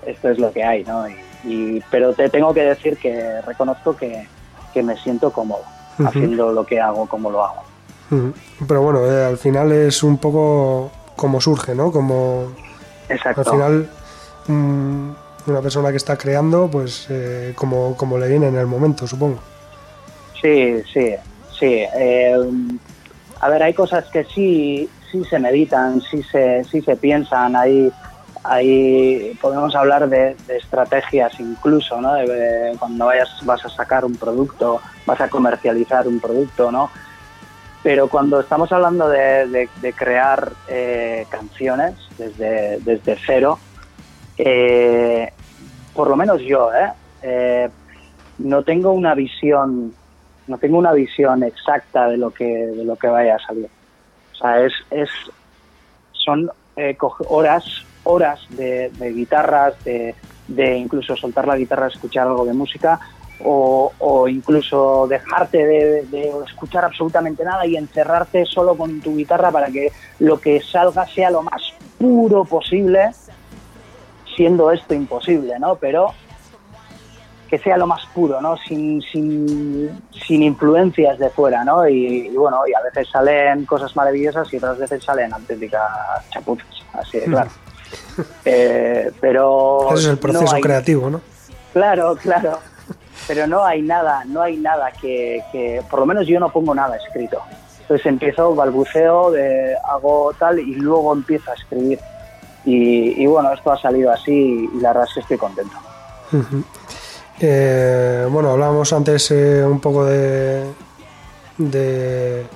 Speaker 6: esto es lo que hay ¿no? y, y- pero te tengo que decir que reconozco que, que me siento cómodo haciendo lo que hago como lo hago.
Speaker 1: Pero bueno, eh, al final es un poco como surge, ¿no? Como
Speaker 6: exacto
Speaker 1: al final mm, una persona que está creando, pues eh, como, como le viene en el momento, supongo.
Speaker 6: Sí, sí, sí. Eh, a ver, hay cosas que sí, sí se meditan, sí se, sí se piensan. Hay, hay, podemos hablar de, estrategias incluso, ¿no? De, cuando vayas, vas a sacar un producto, vas a comercializar un producto, ¿no? Pero cuando estamos hablando de crear eh, canciones desde, desde cero, eh, por lo menos yo, ¿eh? Eh, no tengo una visión, no tengo una visión exacta de lo que, de lo que vaya a salir. O sea, es, es son eh, horas, horas de, guitarras, de, de incluso soltar la guitarra, escuchar algo de música, o, incluso dejarte de, de escuchar absolutamente nada y encerrarte solo con tu guitarra para que lo que salga sea lo más puro posible, siendo esto imposible, ¿no? Pero que sea lo más puro, ¿no? Sin, sin, sin influencias de fuera, ¿no? Y, y bueno, y a veces salen cosas maravillosas y otras veces salen auténticas chapuzas, así de claro. Eh, pero
Speaker 1: Ese es el
Speaker 6: no
Speaker 1: proceso
Speaker 6: hay-
Speaker 1: creativo, ¿no?
Speaker 6: Claro, claro. Pero no hay nada, no hay nada que, que, por lo menos yo no pongo nada escrito. Entonces empiezo, balbuceo, de, hago tal y luego empiezo a escribir. Y, y bueno, esto ha salido así y la verdad es que estoy contento.
Speaker 1: Eh, bueno, hablábamos antes eh, un poco de, de,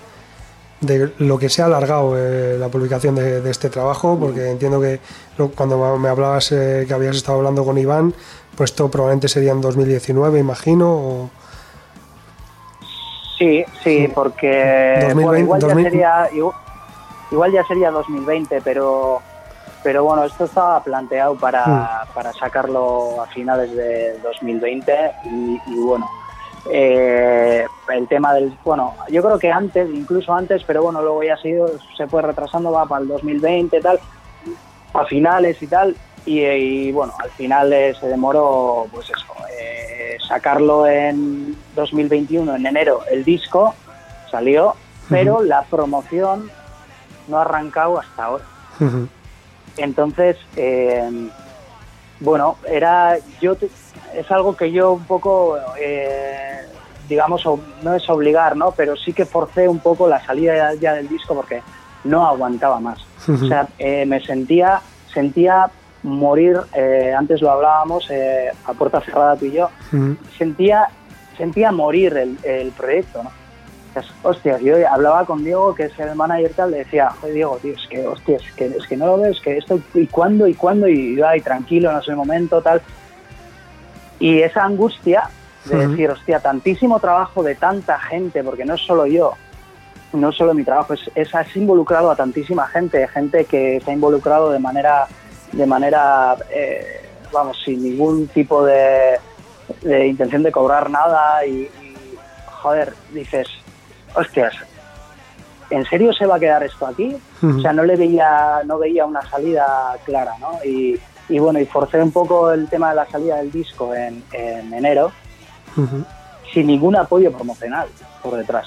Speaker 1: de lo que se ha alargado eh, la publicación de, de este trabajo, porque entiendo que cuando me hablabas que habías estado hablando con Iván, pues esto probablemente sería en 2019, imagino. o-
Speaker 6: Sí, sí, porque
Speaker 1: 2020,
Speaker 6: bueno, igual,
Speaker 1: 2000.
Speaker 6: ya sería, igual, igual ya sería 2020, pero pero bueno, esto estaba planteado para, para sacarlo a finales de 2020 y, y bueno, eh, el tema del, bueno, yo creo que antes, incluso antes, pero bueno, luego ya se, ha ido- se fue retrasando, va para el 2020 y tal, a finales y tal, y, y, bueno, al final eh, se demoró, pues eso, eh, sacarlo en 2021, en enero, el disco salió, pero la promoción no ha arrancado hasta ahora. Entonces, eh, bueno, era yo es algo que yo un poco, eh, digamos, no es obligar, ¿no? Pero sí que forcé un poco la salida ya, del disco porque no aguantaba más. O sea, eh, me sentía, sentía morir. eh, antes lo hablábamos eh, a puerta cerrada tú y yo. Sentía, sentía morir el, el proyecto, ¿no? Pues, Hostia, yo hablaba con Diego, que es el manager tal, le decía, joder, Diego, tío, es que, hostia, es que, es que no lo ves, que esto, y cuándo, y cuándo, y ay, tranquilo, no es el momento, tal. Y esa angustia de decir, hostia, tantísimo trabajo de tanta gente, porque no es solo yo, no es solo mi trabajo, es, es has involucrado a tantísima gente, gente que se ha involucrado de manera, de manera, eh, vamos, sin ningún tipo de, de intención de cobrar nada y, y, joder, dices, hostias, ¿en serio se va a quedar esto aquí? O sea, no le veía, no veía una salida clara, ¿no? Y, y bueno, y forcé un poco el tema de la salida del disco en, en enero, sin ningún apoyo promocional por detrás.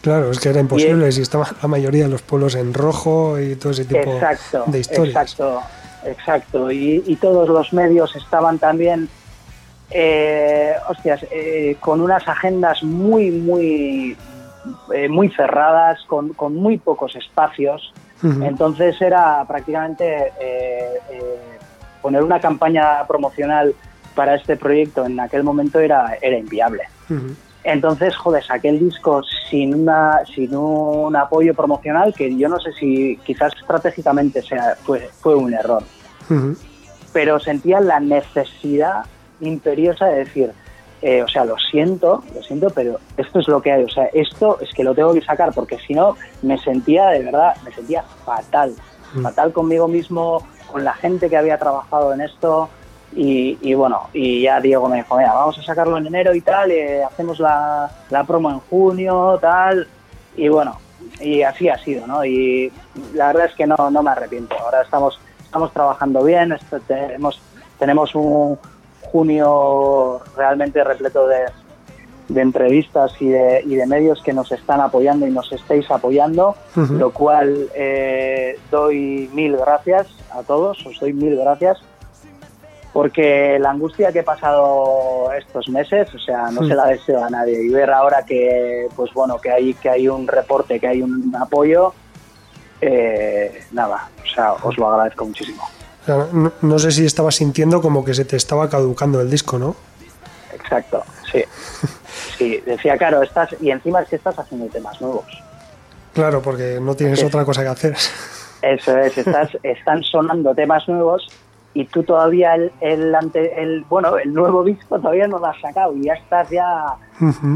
Speaker 1: Claro, es que era imposible si estaban la mayoría de los pueblos en rojo y todo ese tipo
Speaker 6: exacto,
Speaker 1: de historias.
Speaker 6: exacto, exacto. Y, y todos los medios estaban también, eh, hostias, eh, con unas agendas muy, muy, eh, muy cerradas, con, con muy pocos espacios. Entonces era prácticamente eh, eh, poner una campaña promocional para este proyecto en aquel momento era, era inviable. Entonces, joder, saqué el disco sin, una, sin un apoyo promocional que yo no sé si quizás estratégicamente sea, fue, fue un error,
Speaker 1: Ujú.
Speaker 6: pero sentía la necesidad imperiosa de decir, eh, o sea, lo siento, lo siento, pero esto es lo que hay, o sea, esto es que lo tengo que sacar porque si no me sentía de verdad, me sentía fatal, fatal conmigo mismo, con la gente que había trabajado en esto, y, y bueno, y ya Diego me dijo, mira, vamos a sacarlo en enero y tal, eh, hacemos la, la promo en junio, tal, y bueno, y así ha sido, ¿no? Y la verdad es que no, no me arrepiento. Ahora estamos, estamos trabajando bien, esto- tenemos, tenemos un junio realmente repleto de, de entrevistas y de, y de medios que nos están apoyando y nos estáis apoyando, lo cual eh, doy mil gracias a todos, os doy mil gracias porque la angustia que he pasado estos meses, o sea, no se la deseo a nadie y ver ahora que, pues bueno, que hay que hay un reporte, que hay un apoyo, eh, nada, o sea, os lo agradezco muchísimo.
Speaker 1: No, no sé si estabas sintiendo como que se te estaba caducando el disco, ¿no?
Speaker 6: Exacto, sí, sí, decía, claro, estás y encima es que estás haciendo temas nuevos.
Speaker 1: Claro, porque no tienes otra cosa que hacer.
Speaker 6: Eso es, estás, están sonando temas nuevos y tú todavía el, el, ante, el, bueno, el nuevo disco todavía no lo has sacado y ya estás ya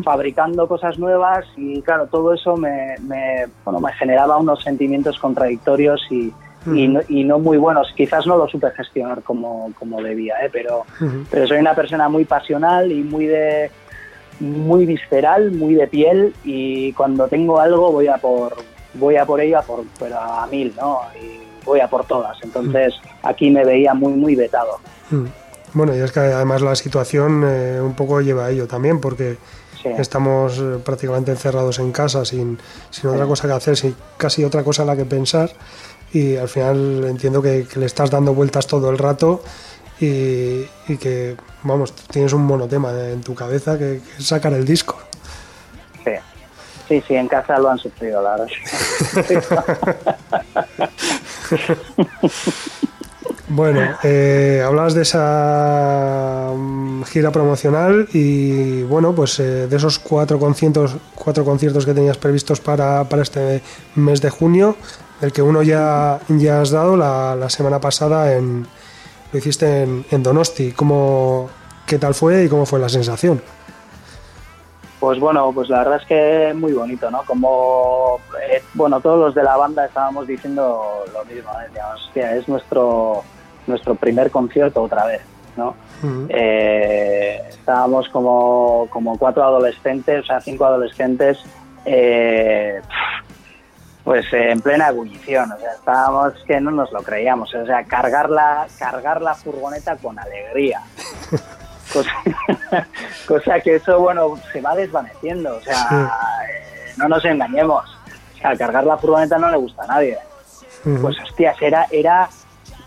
Speaker 6: fabricando cosas nuevas y claro, todo eso me, me, bueno, me generaba unos sentimientos contradictorios y, y, no, y no muy buenos. Quizás no lo supe gestionar como, como debía, ¿eh? pero,
Speaker 1: Ujú.
Speaker 6: pero soy una persona muy pasional y muy de muy visceral, muy de piel y cuando tengo algo voy a por voy a por ello a por pero a mil, ¿no? Y voy a por todas. Entonces aquí me veía muy muy vetado.
Speaker 1: Bueno, y es que además la situación eh, un poco lleva a ello también, porque
Speaker 6: Sí.
Speaker 1: estamos eh, prácticamente encerrados en casa sin, sin otra cosa que hacer, sin casi otra cosa en la que pensar. Y al final entiendo que, que le estás dando vueltas todo el rato y, y que, vamos, tienes un monotema en tu cabeza que, que es sacar el disco.
Speaker 6: Sí. Sí, sí, en casa lo han sufrido, la verdad.
Speaker 1: Bueno, eh, hablabas de esa mm, gira promocional y bueno, pues eh, de esos cuatro conciertos, cuatro conciertos que tenías previstos para, para este mes de junio, del que uno ya, ya has dado la, la semana pasada en lo hiciste en, en Donosti. ¿Cómo, ¿Qué tal fue y cómo fue la sensación?
Speaker 6: Pues bueno, pues la verdad es que muy bonito, ¿no? Como, eh, bueno, todos los de la banda estábamos diciendo lo mismo, ¿eh? Hostia, es nuestro, nuestro primer concierto otra vez, ¿no? Eh, estábamos como, como cuatro adolescentes, o sea, cinco adolescentes, eh, pues eh, en plena ebullición, o sea, estábamos que no nos lo creíamos, o sea, cargar la, cargar la furgoneta con alegría. Cosa, cosa que eso, bueno, se va desvaneciendo, o sea, eh, no nos engañemos, o sea, cargar la furgoneta no le gusta a nadie. Pues hostias, era, era,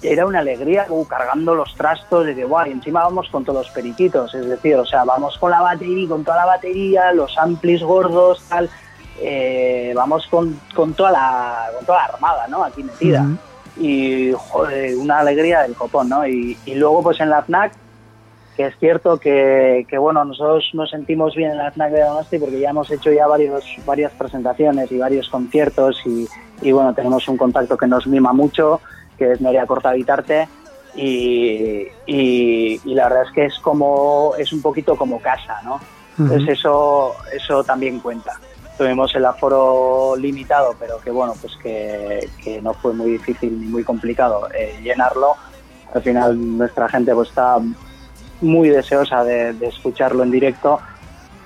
Speaker 6: era una alegría uh, cargando los trastos, de que, guau, y encima vamos con todos los periquitos, es decir, o sea, vamos con la batería, con toda la batería, los amplis gordos, tal, eh, vamos con, con toda la, con toda la armada, ¿no? Aquí metida. Y, joder, una alegría del copón, ¿no? Y, y luego, pues en la FNAC, que es cierto que, que, bueno, nosotros nos sentimos bien en la FNAC de Donosti porque ya hemos hecho ya varios, varias presentaciones y varios conciertos y, y, bueno, tenemos un contacto que nos mima mucho, que es Nerea Cortavitarte y, y, y la verdad es que es como, es un poquito como casa, ¿no? Entonces eso, eso también cuenta. Tuvimos el aforo limitado, pero que bueno, pues que, que no fue muy difícil ni muy complicado eh, llenarlo. Al final nuestra gente pues está muy deseosa de, de escucharlo en directo,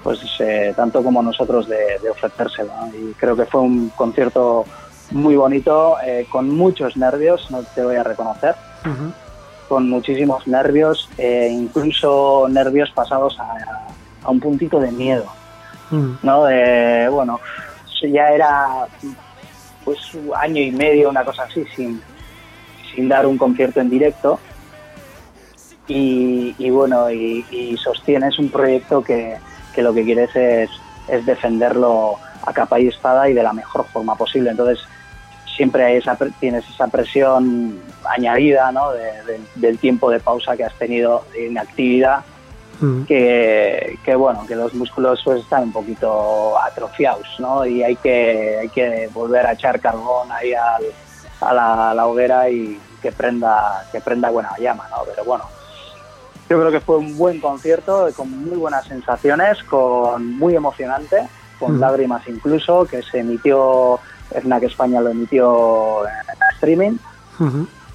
Speaker 6: pues eh, tanto como nosotros de, de ofrecérselo. ¿no? Y creo que fue un concierto muy bonito, eh, con muchos nervios, no te voy a reconocer, con muchísimos nervios, incluso nervios pasados a, a un puntito de miedo.
Speaker 1: Ujú.
Speaker 6: ¿no? De, bueno, ya era pues año y medio, una cosa así, sin, sin dar un concierto en directo. Y, y bueno, y, sostienes un proyecto que, que lo que quieres es, es defenderlo a capa y espada y de la mejor forma posible. Entonces, siempre hay esa, tienes esa presión añadida ¿no? de- de- del tiempo de pausa que has tenido de inactividad
Speaker 1: Ujú.
Speaker 6: que, que, bueno, que los músculos pues están un poquito atrofiados, ¿no? Y hay que, hay que volver a echar carbón ahí al- a, la, a la hoguera y que prenda, que prenda buena llama, ¿no? Pero bueno, yo creo que fue un buen concierto, con muy buenas sensaciones, con muy emocionante, con
Speaker 1: Mm.
Speaker 6: lágrimas incluso, que se emitió, FNAC España lo emitió en streaming.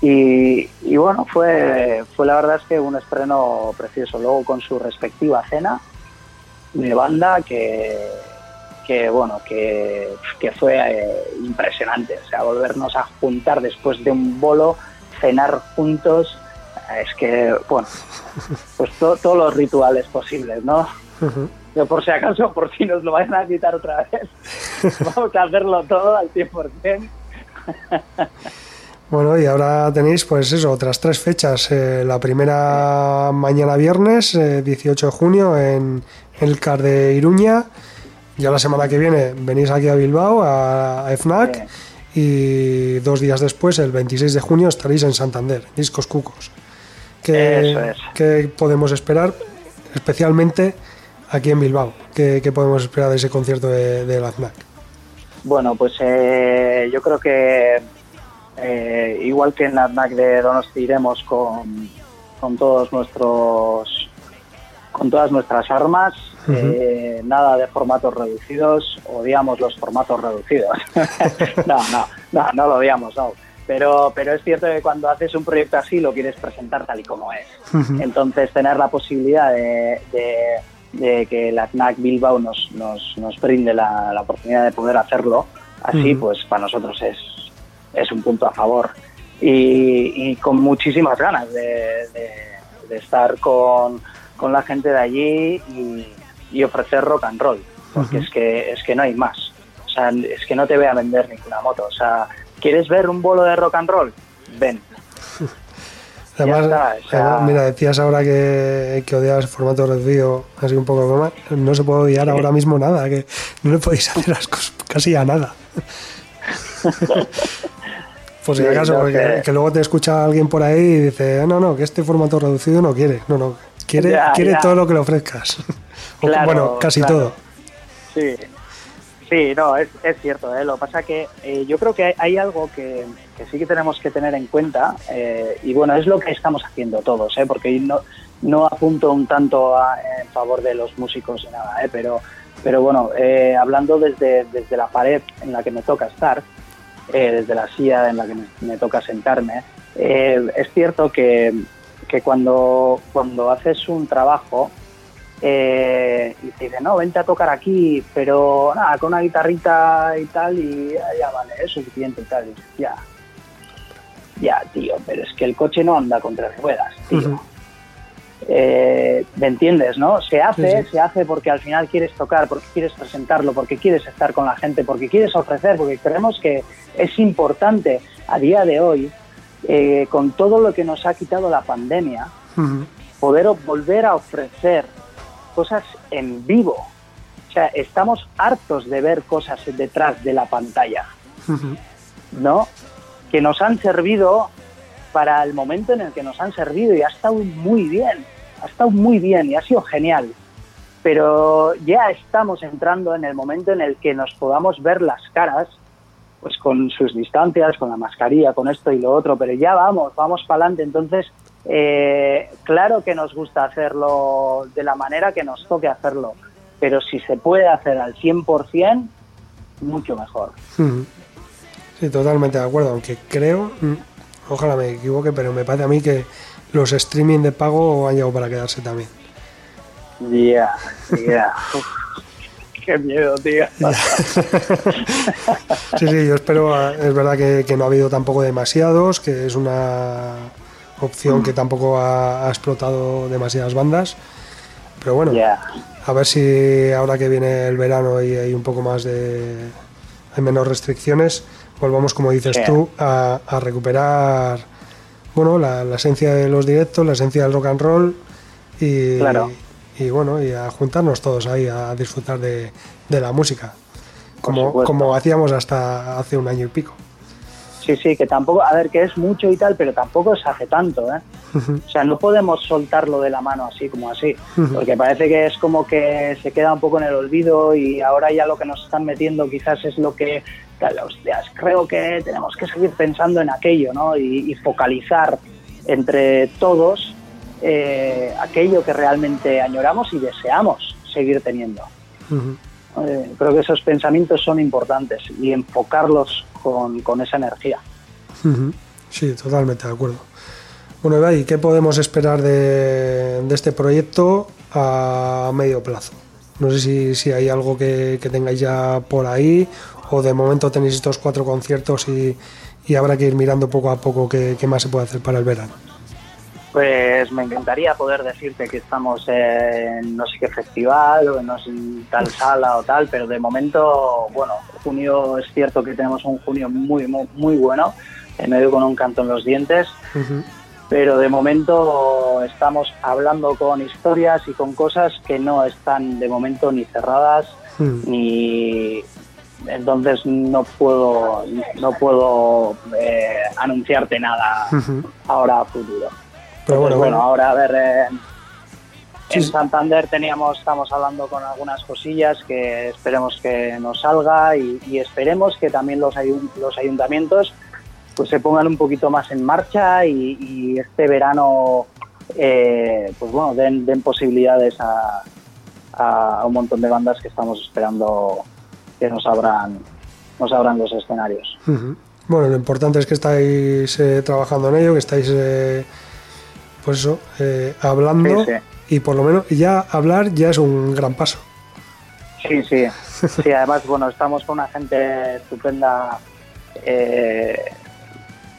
Speaker 6: Y, y bueno, fue, fue la verdad es que un estreno precioso. Luego con su respectiva cena de banda que, que bueno, que, que fue eh, impresionante. O sea, volvernos a juntar después de un bolo, cenar juntos, es que, bueno, pues to- todos los rituales posibles, ¿no? Yo por si acaso, por si nos lo vayan a quitar otra vez, vamos a hacerlo todo al 100%.
Speaker 1: Bueno, y ahora tenéis, pues eso, otras tres fechas. Eh, la primera mañana viernes, eh, 18 de junio, en el CAR de Iruña. Ya la semana que viene venís aquí a Bilbao, a, a FNAC. Y dos días después, el 26 de junio, estaréis en Santander, Discos Cucos. ¿Qué,
Speaker 6: es.
Speaker 1: qué podemos esperar, especialmente aquí en Bilbao? ¿Qué, qué podemos esperar de ese concierto de, de la FNAC?
Speaker 6: Bueno, pues eh, yo creo que eh, igual que en la FNAC de Donosti iremos con, con todos nuestros con todas nuestras armas, eh, nada de formatos reducidos, odiamos los formatos reducidos. no, no, no, no lo odiamos, no. Pero, pero es cierto que cuando haces un proyecto así lo quieres presentar tal y como es. Entonces, tener la posibilidad de, de, que la FNAC Bilbao nos, nos, nos brinde la, la, oportunidad de poder hacerlo así, pues para nosotros es, es un punto a favor. Y, y con muchísimas ganas de, de estar con, con la gente de allí y, y ofrecer rock and roll, porque es, que, es que no hay más. O sea, es que no te voy a vender ninguna moto. O sea, ¿quieres ver un bolo de rock and roll? Ven.
Speaker 1: Además, mira, decías ahora que, que odiabas el formato reducido, así un poco más. No se puede odiar ahora mismo nada, que no le podéis hacer las cosas casi a nada. Pues si acaso, porque que luego te escucha alguien por ahí y dice, no, no, que este formato reducido no quiere. No, no, quiere, quiere todo lo que le ofrezcas. bueno, casi todo.
Speaker 6: Sí, sí, no, es, es cierto. ¿eh? Lo que pasa que eh, yo creo que hay, algo que, que, sí que tenemos que tener en cuenta eh, y bueno, es lo que estamos haciendo todos, ¿eh? porque no, no apunto un tanto a, en favor de los músicos y nada, ¿eh? pero, pero bueno, eh, hablando desde, desde la pared en la que me toca estar, eh, desde la silla en la que me, toca sentarme, eh, es cierto que, que cuando, cuando haces un trabajo eh, y te dicen, no, vente a tocar aquí, pero nada, con una guitarrita y tal, y ya, ya vale, es suficiente y tal, y ya. Ya, tío, pero es que el coche no anda contra ruedas, tío. Eh, ¿Me entiendes, no? Se hace, sí, sí. se hace porque al final quieres tocar, porque quieres presentarlo, porque quieres estar con la gente, porque quieres ofrecer, porque creemos que es importante a día de hoy, eh, con todo lo que nos ha quitado la pandemia, uh -huh. poder volver a ofrecer cosas en vivo. O sea, estamos hartos de ver cosas detrás de la pantalla, uh -huh. ¿no? Que nos han servido para el momento en el que nos han servido y ha estado muy bien, ha estado muy bien y ha sido genial. Pero ya estamos entrando en el momento en el que nos podamos ver las caras, pues con sus distancias, con la mascarilla, con esto y lo otro, pero ya vamos, vamos para adelante. Entonces, eh, claro que nos gusta hacerlo de la manera que nos toque hacerlo, pero si se puede hacer al 100%, mucho mejor.
Speaker 1: Sí, totalmente de acuerdo, aunque creo, mm, ojalá me equivoque, pero me parece a mí que los streaming de pago han llegado para quedarse también.
Speaker 6: Ya, yeah, ya. Yeah. Qué miedo, tío.
Speaker 1: sí, sí, yo espero, es verdad que, que no ha habido tampoco demasiados, que es una opción que tampoco ha, ha, explotado demasiadas bandas. Pero bueno,
Speaker 6: yeah.
Speaker 1: a ver si ahora que viene el verano y hay un poco más de. hay menos restricciones, volvamos, como dices tú, a, a, recuperar bueno, la, la, esencia de los directos, la esencia del rock and roll y,
Speaker 6: claro.
Speaker 1: y, y bueno, y a juntarnos todos ahí a disfrutar de, de la música, como, como hacíamos hasta hace un año y pico.
Speaker 6: Sí, sí, que tampoco, a ver, que es mucho y tal, pero tampoco se hace tanto, ¿eh? Uh -huh. O sea, no podemos soltarlo de la mano así como así, uh -huh. porque parece que es como que se queda un poco en el olvido y ahora ya lo que nos están metiendo quizás es lo que, hostias, creo que tenemos que seguir pensando en aquello, ¿no? Y, y focalizar entre todos eh, aquello que realmente añoramos y deseamos seguir teniendo. Uh -huh. Eh, creo que esos pensamientos son importantes y enfocarlos con, esa energía.
Speaker 1: Sí, totalmente de acuerdo. Bueno, Ibai, ¿qué podemos esperar de, este proyecto a medio plazo? No sé si, hay algo que, tengáis ya por ahí o de momento tenéis estos cuatro conciertos y, habrá que ir mirando poco a poco qué más se puede hacer para el verano.
Speaker 6: Pues me encantaría poder decirte que estamos en no sé qué festival o en no sé tal sala o tal, pero de momento, bueno, junio es cierto que tenemos un junio muy, muy, muy bueno, en medio con un canto en los dientes, uh -huh. pero de momento estamos hablando con historias y con cosas que no están de momento ni cerradas uh -huh. ni entonces no puedo no puedo eh, anunciarte nada uh -huh. ahora a futuro.
Speaker 1: Pero bueno,
Speaker 6: bueno, ahora a ver, eh, en. Santander teníamos, estamos hablando con algunas cosillas que esperemos que nos salga y, y esperemos que también los, ayun los ayuntamientos pues se pongan un poquito más en marcha y, y este verano eh, pues bueno den, den posibilidades a, a un montón de bandas que estamos esperando que nos abran nos abran los escenarios.
Speaker 1: Bueno, lo importante es que estáis eh, trabajando en ello, que estáis, eh, pues eso, eh, hablando
Speaker 6: Sí,
Speaker 1: y por lo menos ya hablar ya es un gran paso.
Speaker 6: Sí, sí. Sí, además, bueno, estamos con una gente estupenda eh,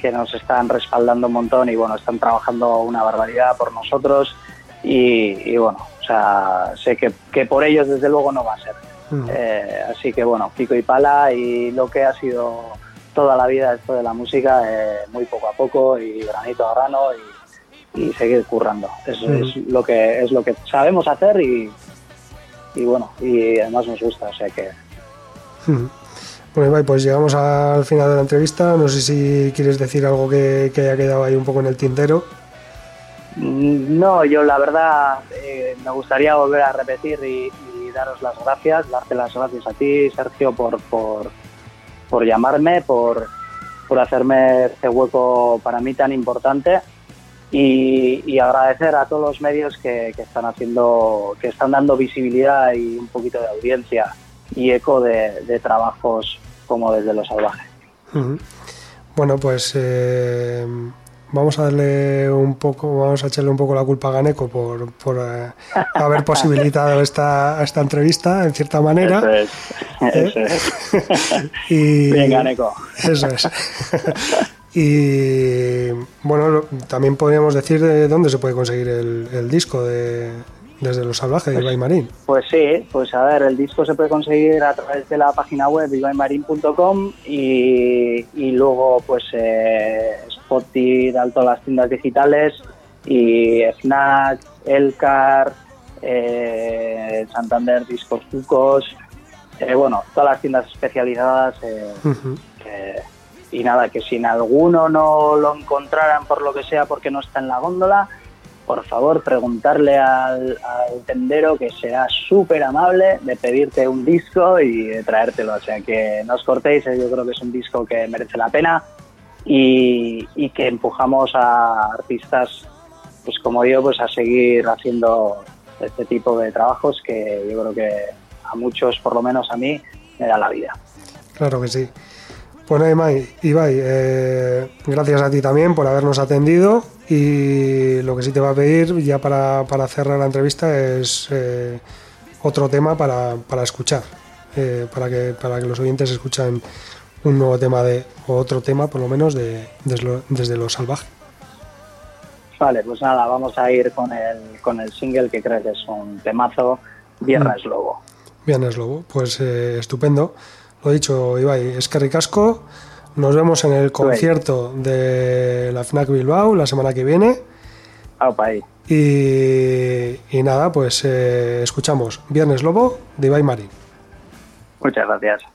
Speaker 6: que nos están respaldando un montón y, bueno, están trabajando una barbaridad por nosotros y, y, bueno, o sea, sé que, que por ellos desde luego no va a ser. Eh, así que, bueno, pico y pala y lo que ha sido toda la vida esto de la música, eh, muy poco a poco y granito a grano y, y seguir currando.
Speaker 1: Ujú.
Speaker 6: es lo que es lo que sabemos hacer y, y bueno, y además nos gusta, o sea que.
Speaker 1: Bueno, Ibai, pues llegamos al final de la entrevista. No sé si quieres decir algo que, que haya quedado ahí un poco en el tintero.
Speaker 6: Mm, No, yo la verdad eh, me gustaría volver a repetir y, y daros las gracias, darte las gracias a ti, Sergio, por, por, por llamarme, por, por hacerme este hueco para mí tan importante y, y agradecer a todos los medios que, que están haciendo, que están dando visibilidad y un poquito de audiencia y eco de, de trabajos como desde lo salvaje.
Speaker 1: Ujú. Bueno, pues eh, vamos a darle un poco, vamos a echarle un poco la culpa a Ganeco por, por eh, haber posibilitado esta, esta entrevista, en cierta manera.
Speaker 6: Eso es. Eso es.
Speaker 1: Y,
Speaker 6: Venga, Neko.
Speaker 1: Eso es. y bueno, también podríamos decir de dónde se puede conseguir el, el disco de Desde los salvajes de Ibai Marín.
Speaker 6: Pues sí, pues a ver, el disco se puede conseguir a través de la página web vivaimarin.com y, y luego pues eh, Spotify, todas las tiendas digitales y Fnac, Elcar, eh, Santander Discos Tucos, eh, bueno, todas las tiendas especializadas eh, que- y nada, que si en alguno no lo encontraran por lo que sea porque no está en la góndola, por favor preguntarle al, tendero que será súper amable de pedirte un disco y de traértelo. O sea que no os cortéis, eh, yo creo que es un disco que merece la pena y, y que empujamos a artistas pues como yo pues a seguir haciendo este tipo de trabajos que yo creo que a muchos, por lo menos a mí, me da la vida.
Speaker 1: Claro que sí. Bueno, Ibai, Ibai eh, gracias a ti también por habernos atendido y lo que sí te va a pedir ya para, para cerrar la entrevista es eh, otro tema para, para escuchar, eh, para, que, para que los oyentes escuchen un nuevo tema de, o otro tema por lo menos de, desde, lo, desde lo salvaje.
Speaker 6: Vale, pues nada, vamos a ir con el, con el single que creo que es un temazo, Viernes Lobo.
Speaker 1: Viernes Lobo, pues eh, estupendo. Lo dicho, Ibai, es que ricasco. Nos vemos en el concierto de la FNAC Bilbao la semana que viene.
Speaker 6: Ahí.
Speaker 1: Y, y nada, pues eh, escuchamos Viernes Lobo de Ibai Marín.
Speaker 6: Muchas gracias.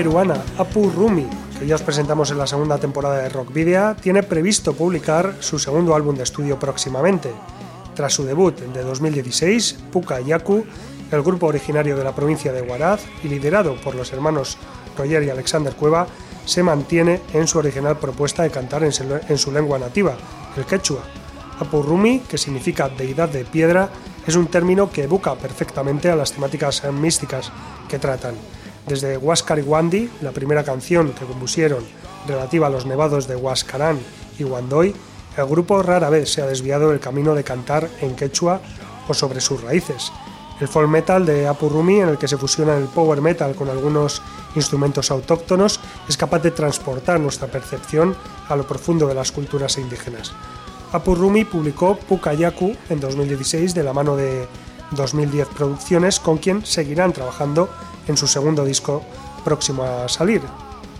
Speaker 1: Peruana Apu Rumi, que ya os presentamos en la segunda temporada de Rock Video, tiene previsto publicar su segundo álbum de estudio próximamente. Tras su debut de 2016, Puka Yaku, el grupo originario de la provincia de Huaraz y liderado por los hermanos Roger y Alexander Cueva, se mantiene en su original propuesta de cantar en su lengua nativa, el quechua. Apu Rumi, que significa deidad de piedra, es un término que evoca perfectamente a las temáticas místicas que tratan desde Huascariguandi, la primera canción que compusieron relativa a los nevados de Huascarán y Huandoy, el grupo rara vez se ha desviado del camino de cantar en quechua o sobre sus raíces. El folk metal de Apurumi, en el que se fusiona el power metal con algunos instrumentos autóctonos, es capaz de transportar nuestra percepción a lo profundo de las culturas indígenas. Apurumi publicó Pukayaku en 2016 de la mano de 2010 Producciones, con quien seguirán trabajando en su segundo disco próximo a salir,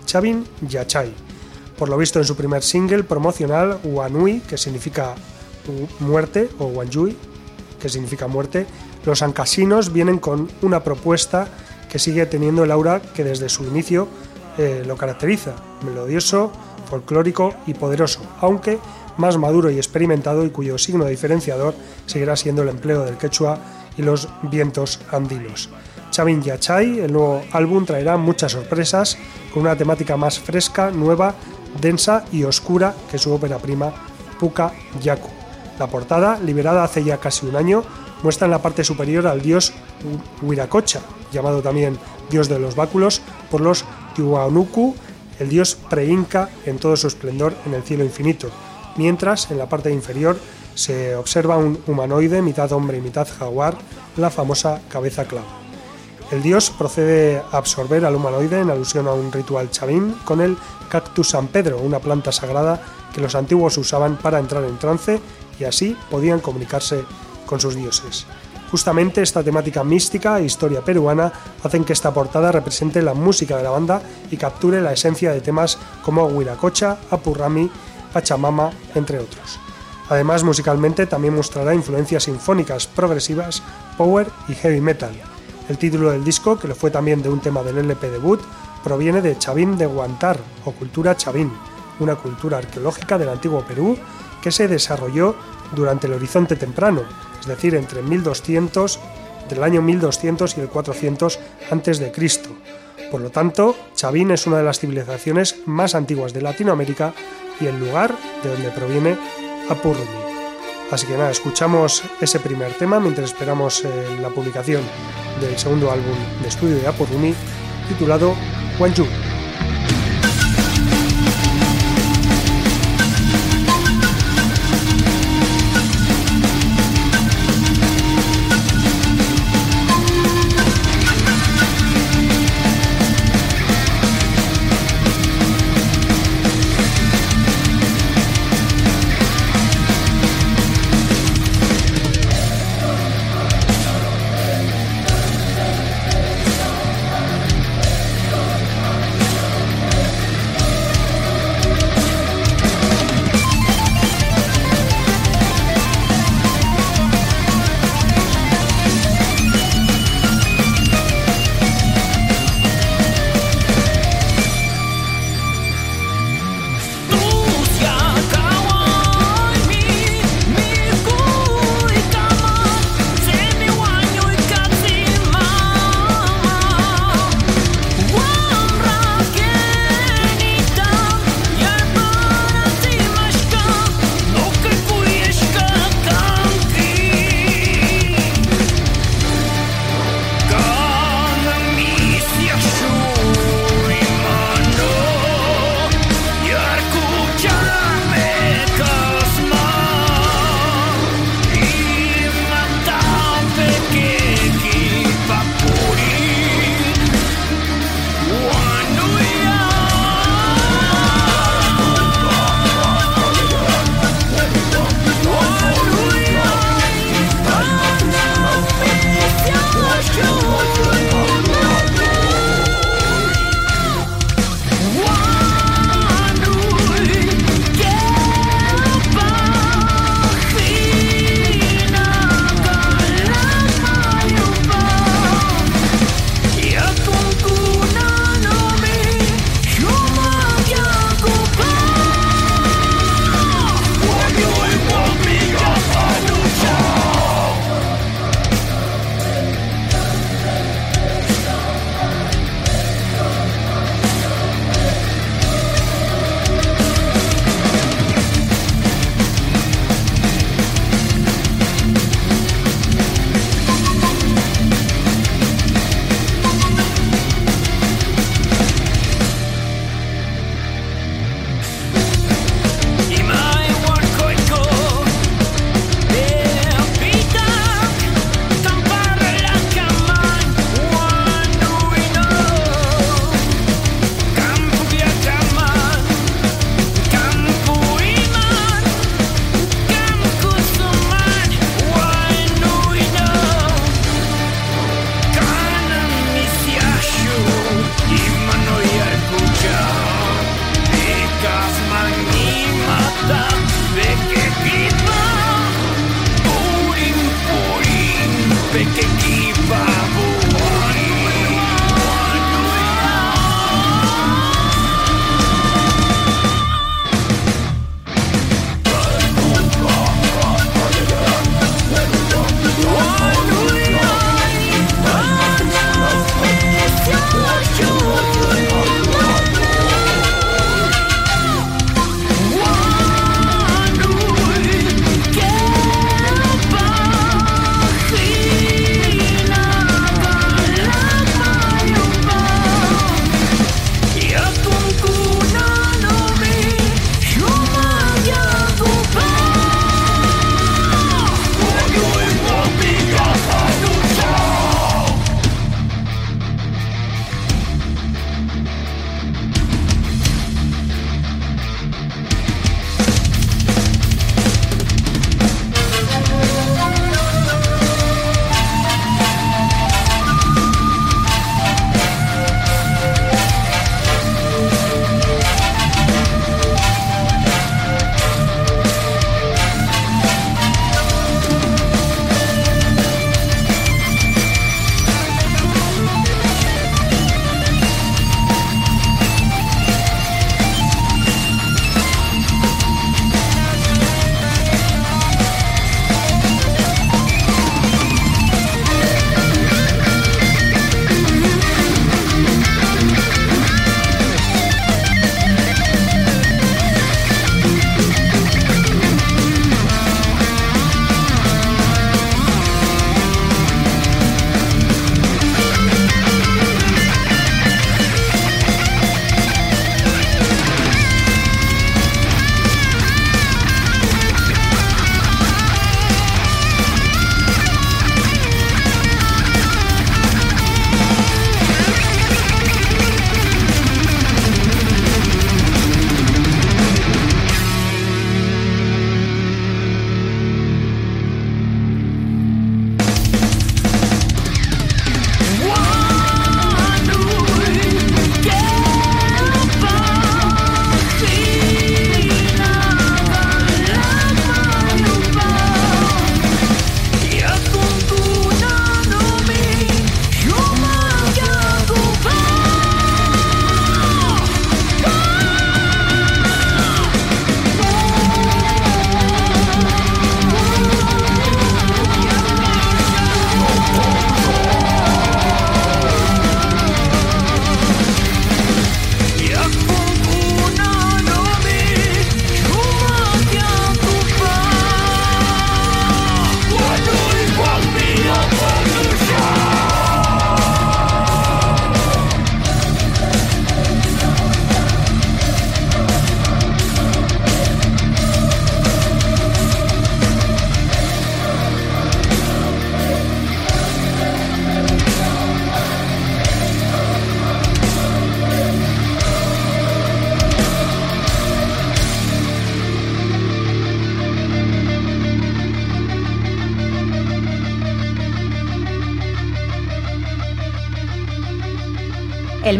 Speaker 1: Chavin Yachay. Por lo visto en su primer single promocional, Wanui, que significa muerte, o Wanjui, que significa muerte, los ancasinos vienen con una propuesta que sigue teniendo el aura que desde su inicio eh, lo caracteriza, melodioso, folclórico y poderoso, aunque más maduro y experimentado y cuyo signo diferenciador seguirá siendo el empleo del quechua y los vientos andinos. Chavin Yachay, el nuevo álbum traerá muchas sorpresas con una temática más fresca, nueva, densa y oscura que su ópera prima Puka Yaku. La portada, liberada hace ya casi un año, muestra en la parte superior al dios Huiracocha, llamado también dios de los báculos por los Tiwanuku, el dios pre-inca en todo su esplendor en el cielo infinito, mientras en la parte inferior se observa un humanoide mitad hombre y mitad jaguar, la famosa cabeza clava. El dios procede a absorber al humanoide en alusión a un ritual chavín con el cactus San Pedro, una planta sagrada que los antiguos usaban para entrar en trance y así podían comunicarse con sus dioses. Justamente esta temática mística e historia peruana hacen que esta portada represente la música de la banda y capture la esencia de temas como Huiracocha, Apurrami, Pachamama, entre otros. Además, musicalmente también mostrará influencias sinfónicas, progresivas, power y heavy metal, el título del disco, que lo fue también de un tema del LP debut, proviene de Chavín de Guantar o cultura Chavín, una cultura arqueológica del antiguo Perú que se desarrolló durante el Horizonte Temprano, es decir, entre 1200, entre el año 1200 y el 400 a.C. Por lo tanto, Chavín es una de las civilizaciones más antiguas de Latinoamérica y el lugar de donde proviene Apurumi. Así que nada, escuchamos ese primer tema mientras esperamos eh, la publicación del segundo álbum de estudio de Apurumi titulado Wanju.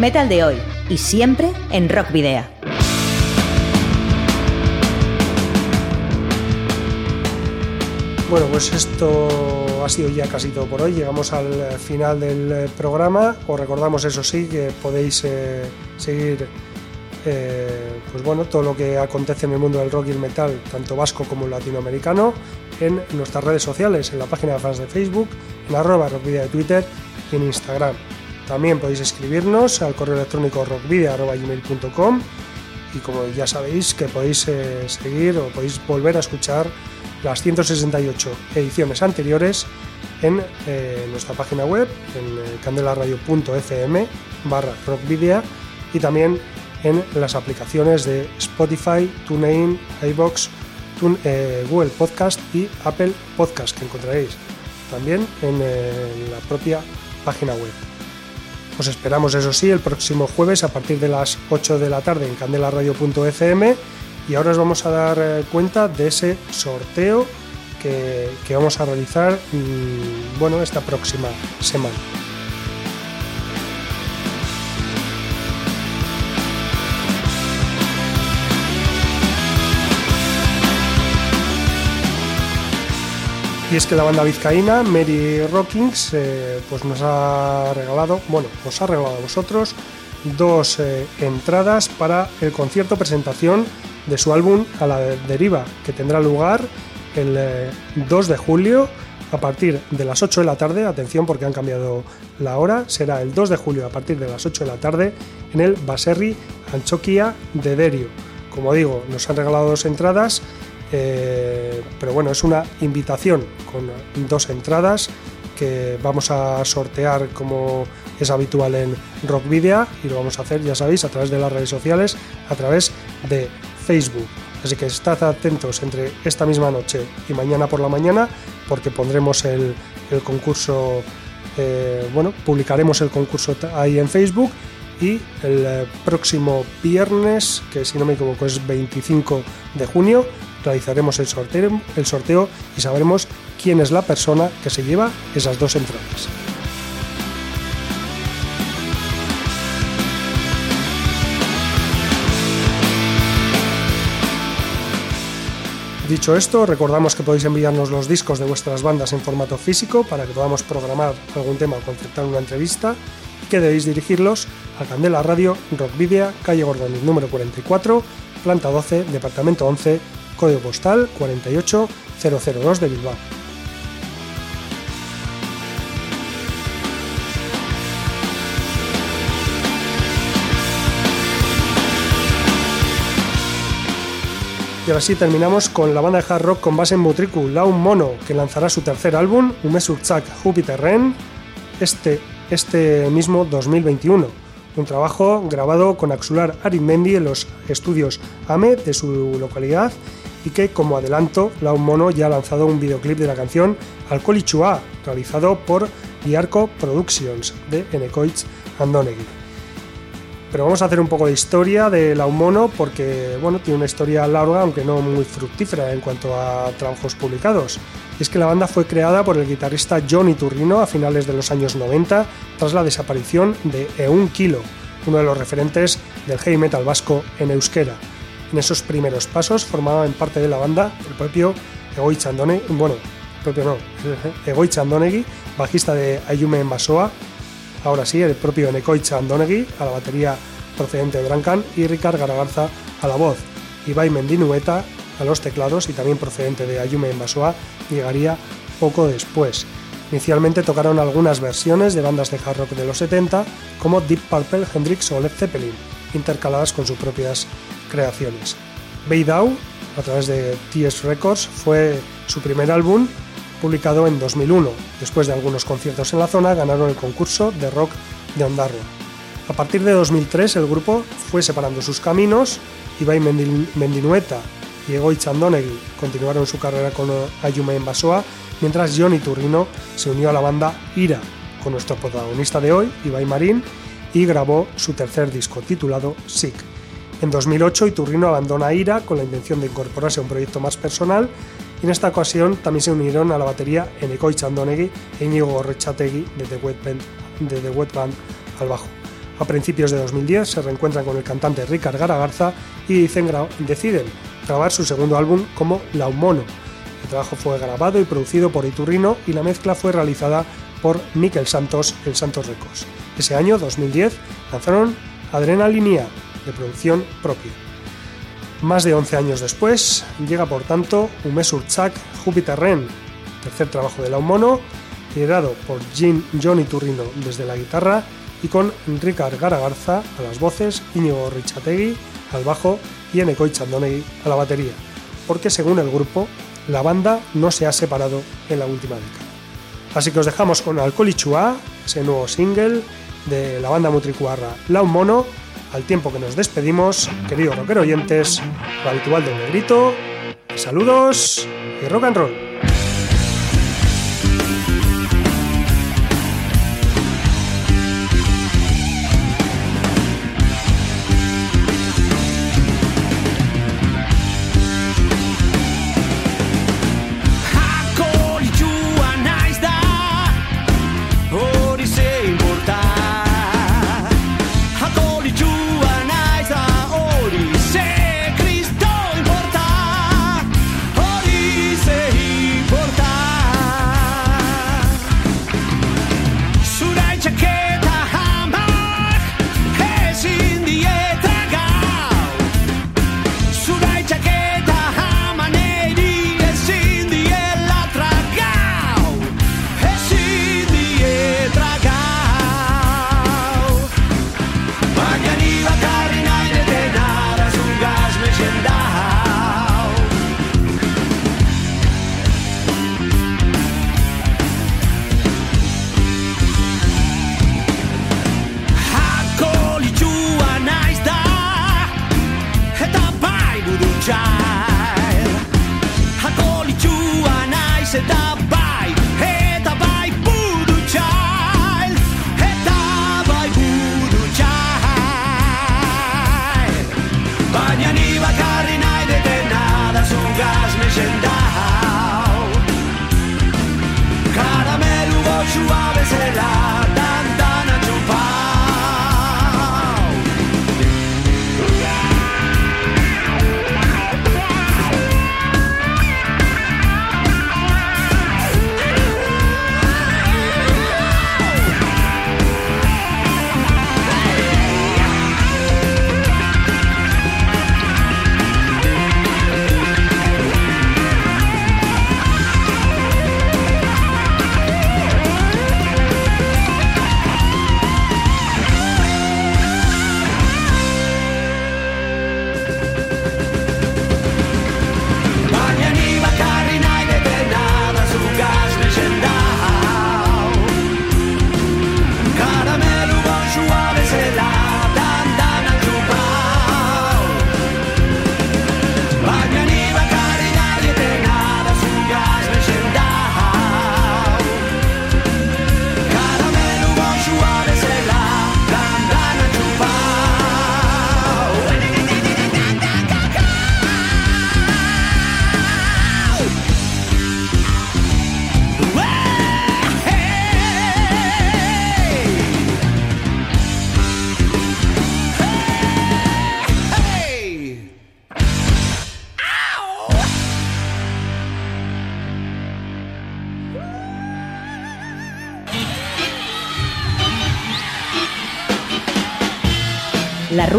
Speaker 2: Metal de hoy y siempre en Rock Video.
Speaker 1: Bueno, pues esto ha sido ya casi todo por hoy. Llegamos al final del eh, programa. Os recordamos, eso sí, que podéis eh, seguir eh, pues bueno, todo lo que acontece en el mundo del rock y el metal, tanto vasco como latinoamericano, en nuestras redes sociales, en la página de fans de Facebook, en arroba rockvidia de Twitter y en Instagram. También podéis escribirnos al correo electrónico rockvidia.gmail.com y como ya sabéis que podéis eh, seguir o podéis volver a escuchar las 168 ediciones anteriores en eh, nuestra página web, en eh, candelaradio.fm barra rockvidia y también en las aplicaciones de Spotify, TuneIn, iBox, Tune, eh, Google Podcast y Apple Podcast que encontraréis también en la propia página web. Os esperamos, eso sí, el próximo jueves a partir de las 8 de la tarde en candelaradio.fm y ahora os vamos a dar eh, cuenta de ese sorteo que, que vamos a realizar mm, bueno, esta próxima semana. Y es que la banda vizcaína Mary Rockings eh, pues nos ha regalado, bueno, os ha regalado a vosotros dos eh, entradas para el concierto presentación de su álbum A la Deriva, que tendrá lugar el 2 de julio a partir de las 8 de la tarde, atención porque han cambiado la hora, será el 2 de julio a partir de las 8 de la tarde en el Baserri Anchoquia de Derio. Como digo, nos han regalado dos entradas, eh, pero bueno, es una invitación con dos entradas que vamos a sortear como es habitual en Rock Video y lo vamos a hacer, ya sabéis, a través de las redes sociales, a través de Facebook. Así que estad atentos entre esta misma noche y mañana por la mañana porque pondremos el, concurso, eh, bueno, publicaremos el concurso ahí en Facebook y el eh, próximo viernes, que si no me equivoco es 25 de junio, realizaremos el sorteo, y sabremos quién es la persona que se lleva esas dos entradas. Dicho esto, recordamos que podéis enviarnos los discos de vuestras bandas en formato físico para que podamos programar algún tema o concertar una entrevista que debéis dirigirlos a Candela Radio, Rock Video, calle Gordón, número 44, planta 12, departamento 11, código postal 48002 de Bilbao. Y ahora sí terminamos con la banda de hard rock con base en Mutriku, Laun Mono, que lanzará su tercer álbum, Umesurchak Jupiter Ren, este, este mismo 2021. Un trabajo grabado con Axular Arizmendi en los estudios AME de su localidad y que, como adelanto, Laun Mono ya ha lanzado un videoclip de la canción Alcoholichua, realizado por Diarco Productions de Enecoich Andonegui pero vamos a hacer un poco de historia de la Mono porque bueno, tiene una historia larga aunque no muy fructífera en cuanto a trabajos publicados. es que la banda fue creada por el guitarrista Johnny Turrino a finales de los años 90 tras la desaparición de Eun Kilo, uno de los referentes del heavy metal vasco en euskera. En esos primeros pasos formaban parte de la banda el propio Egoi Chandonegui, bueno, propio no, Egoi Chandonegui, bajista de Ayume Basoa, Ahora sí, el propio Nekoi Andonegui a la batería procedente de Brancan y Ricard Garagarza a la voz. Ibai Mendinueta a los teclados y también procedente de Ayume en Basoa llegaría poco después. Inicialmente tocaron algunas versiones de bandas de hard rock de los 70 como Deep Purple, Hendrix o Led Zeppelin, intercaladas con sus propias creaciones. Beidau, a través de TS Records, fue su primer álbum publicado en 2001. Después de algunos conciertos en la zona, ganaron el concurso de rock de Ondarro. A partir de 2003, el grupo fue separando sus caminos. Ibai Mendinueta y Egoi Chandonegui continuaron su carrera con Ayume en Basoa, mientras Johnny Turrino se unió a la banda Ira, con nuestro protagonista de hoy, Ibai Marín, y grabó su tercer disco titulado Sick. En 2008, Iturrino abandona Ira con la intención de incorporarse a un proyecto más personal y en esta ocasión también se unieron a la batería Enekoi Chandonegui e Íñigo Rechategui de The, Wet Band, de The Wet Band al bajo. A principios de 2010 se reencuentran con el cantante Ricard Garagarza y deciden grabar su segundo álbum como La Mono. El trabajo fue grabado y producido por Iturrino y la mezcla fue realizada por Miquel Santos en Santos Records. Ese año, 2010, lanzaron Adrenalinia, de producción propia. Más de 11 años después, llega por tanto Umesurchak Jupiter Ren, tercer trabajo de la Mono, liderado por Jean Johnny Turrino desde la guitarra y con Ricard Garagarza a las voces, Íñigo Richategui al bajo y Enekoi Chandonegui a la batería, porque según el grupo, la banda no se ha separado en la última década. Así que os dejamos con Alcoholichua, ese nuevo single de la banda mutricuarra La Mono, al tiempo que nos despedimos, queridos rockero oyentes, lo habitual de un negrito, saludos y rock and roll.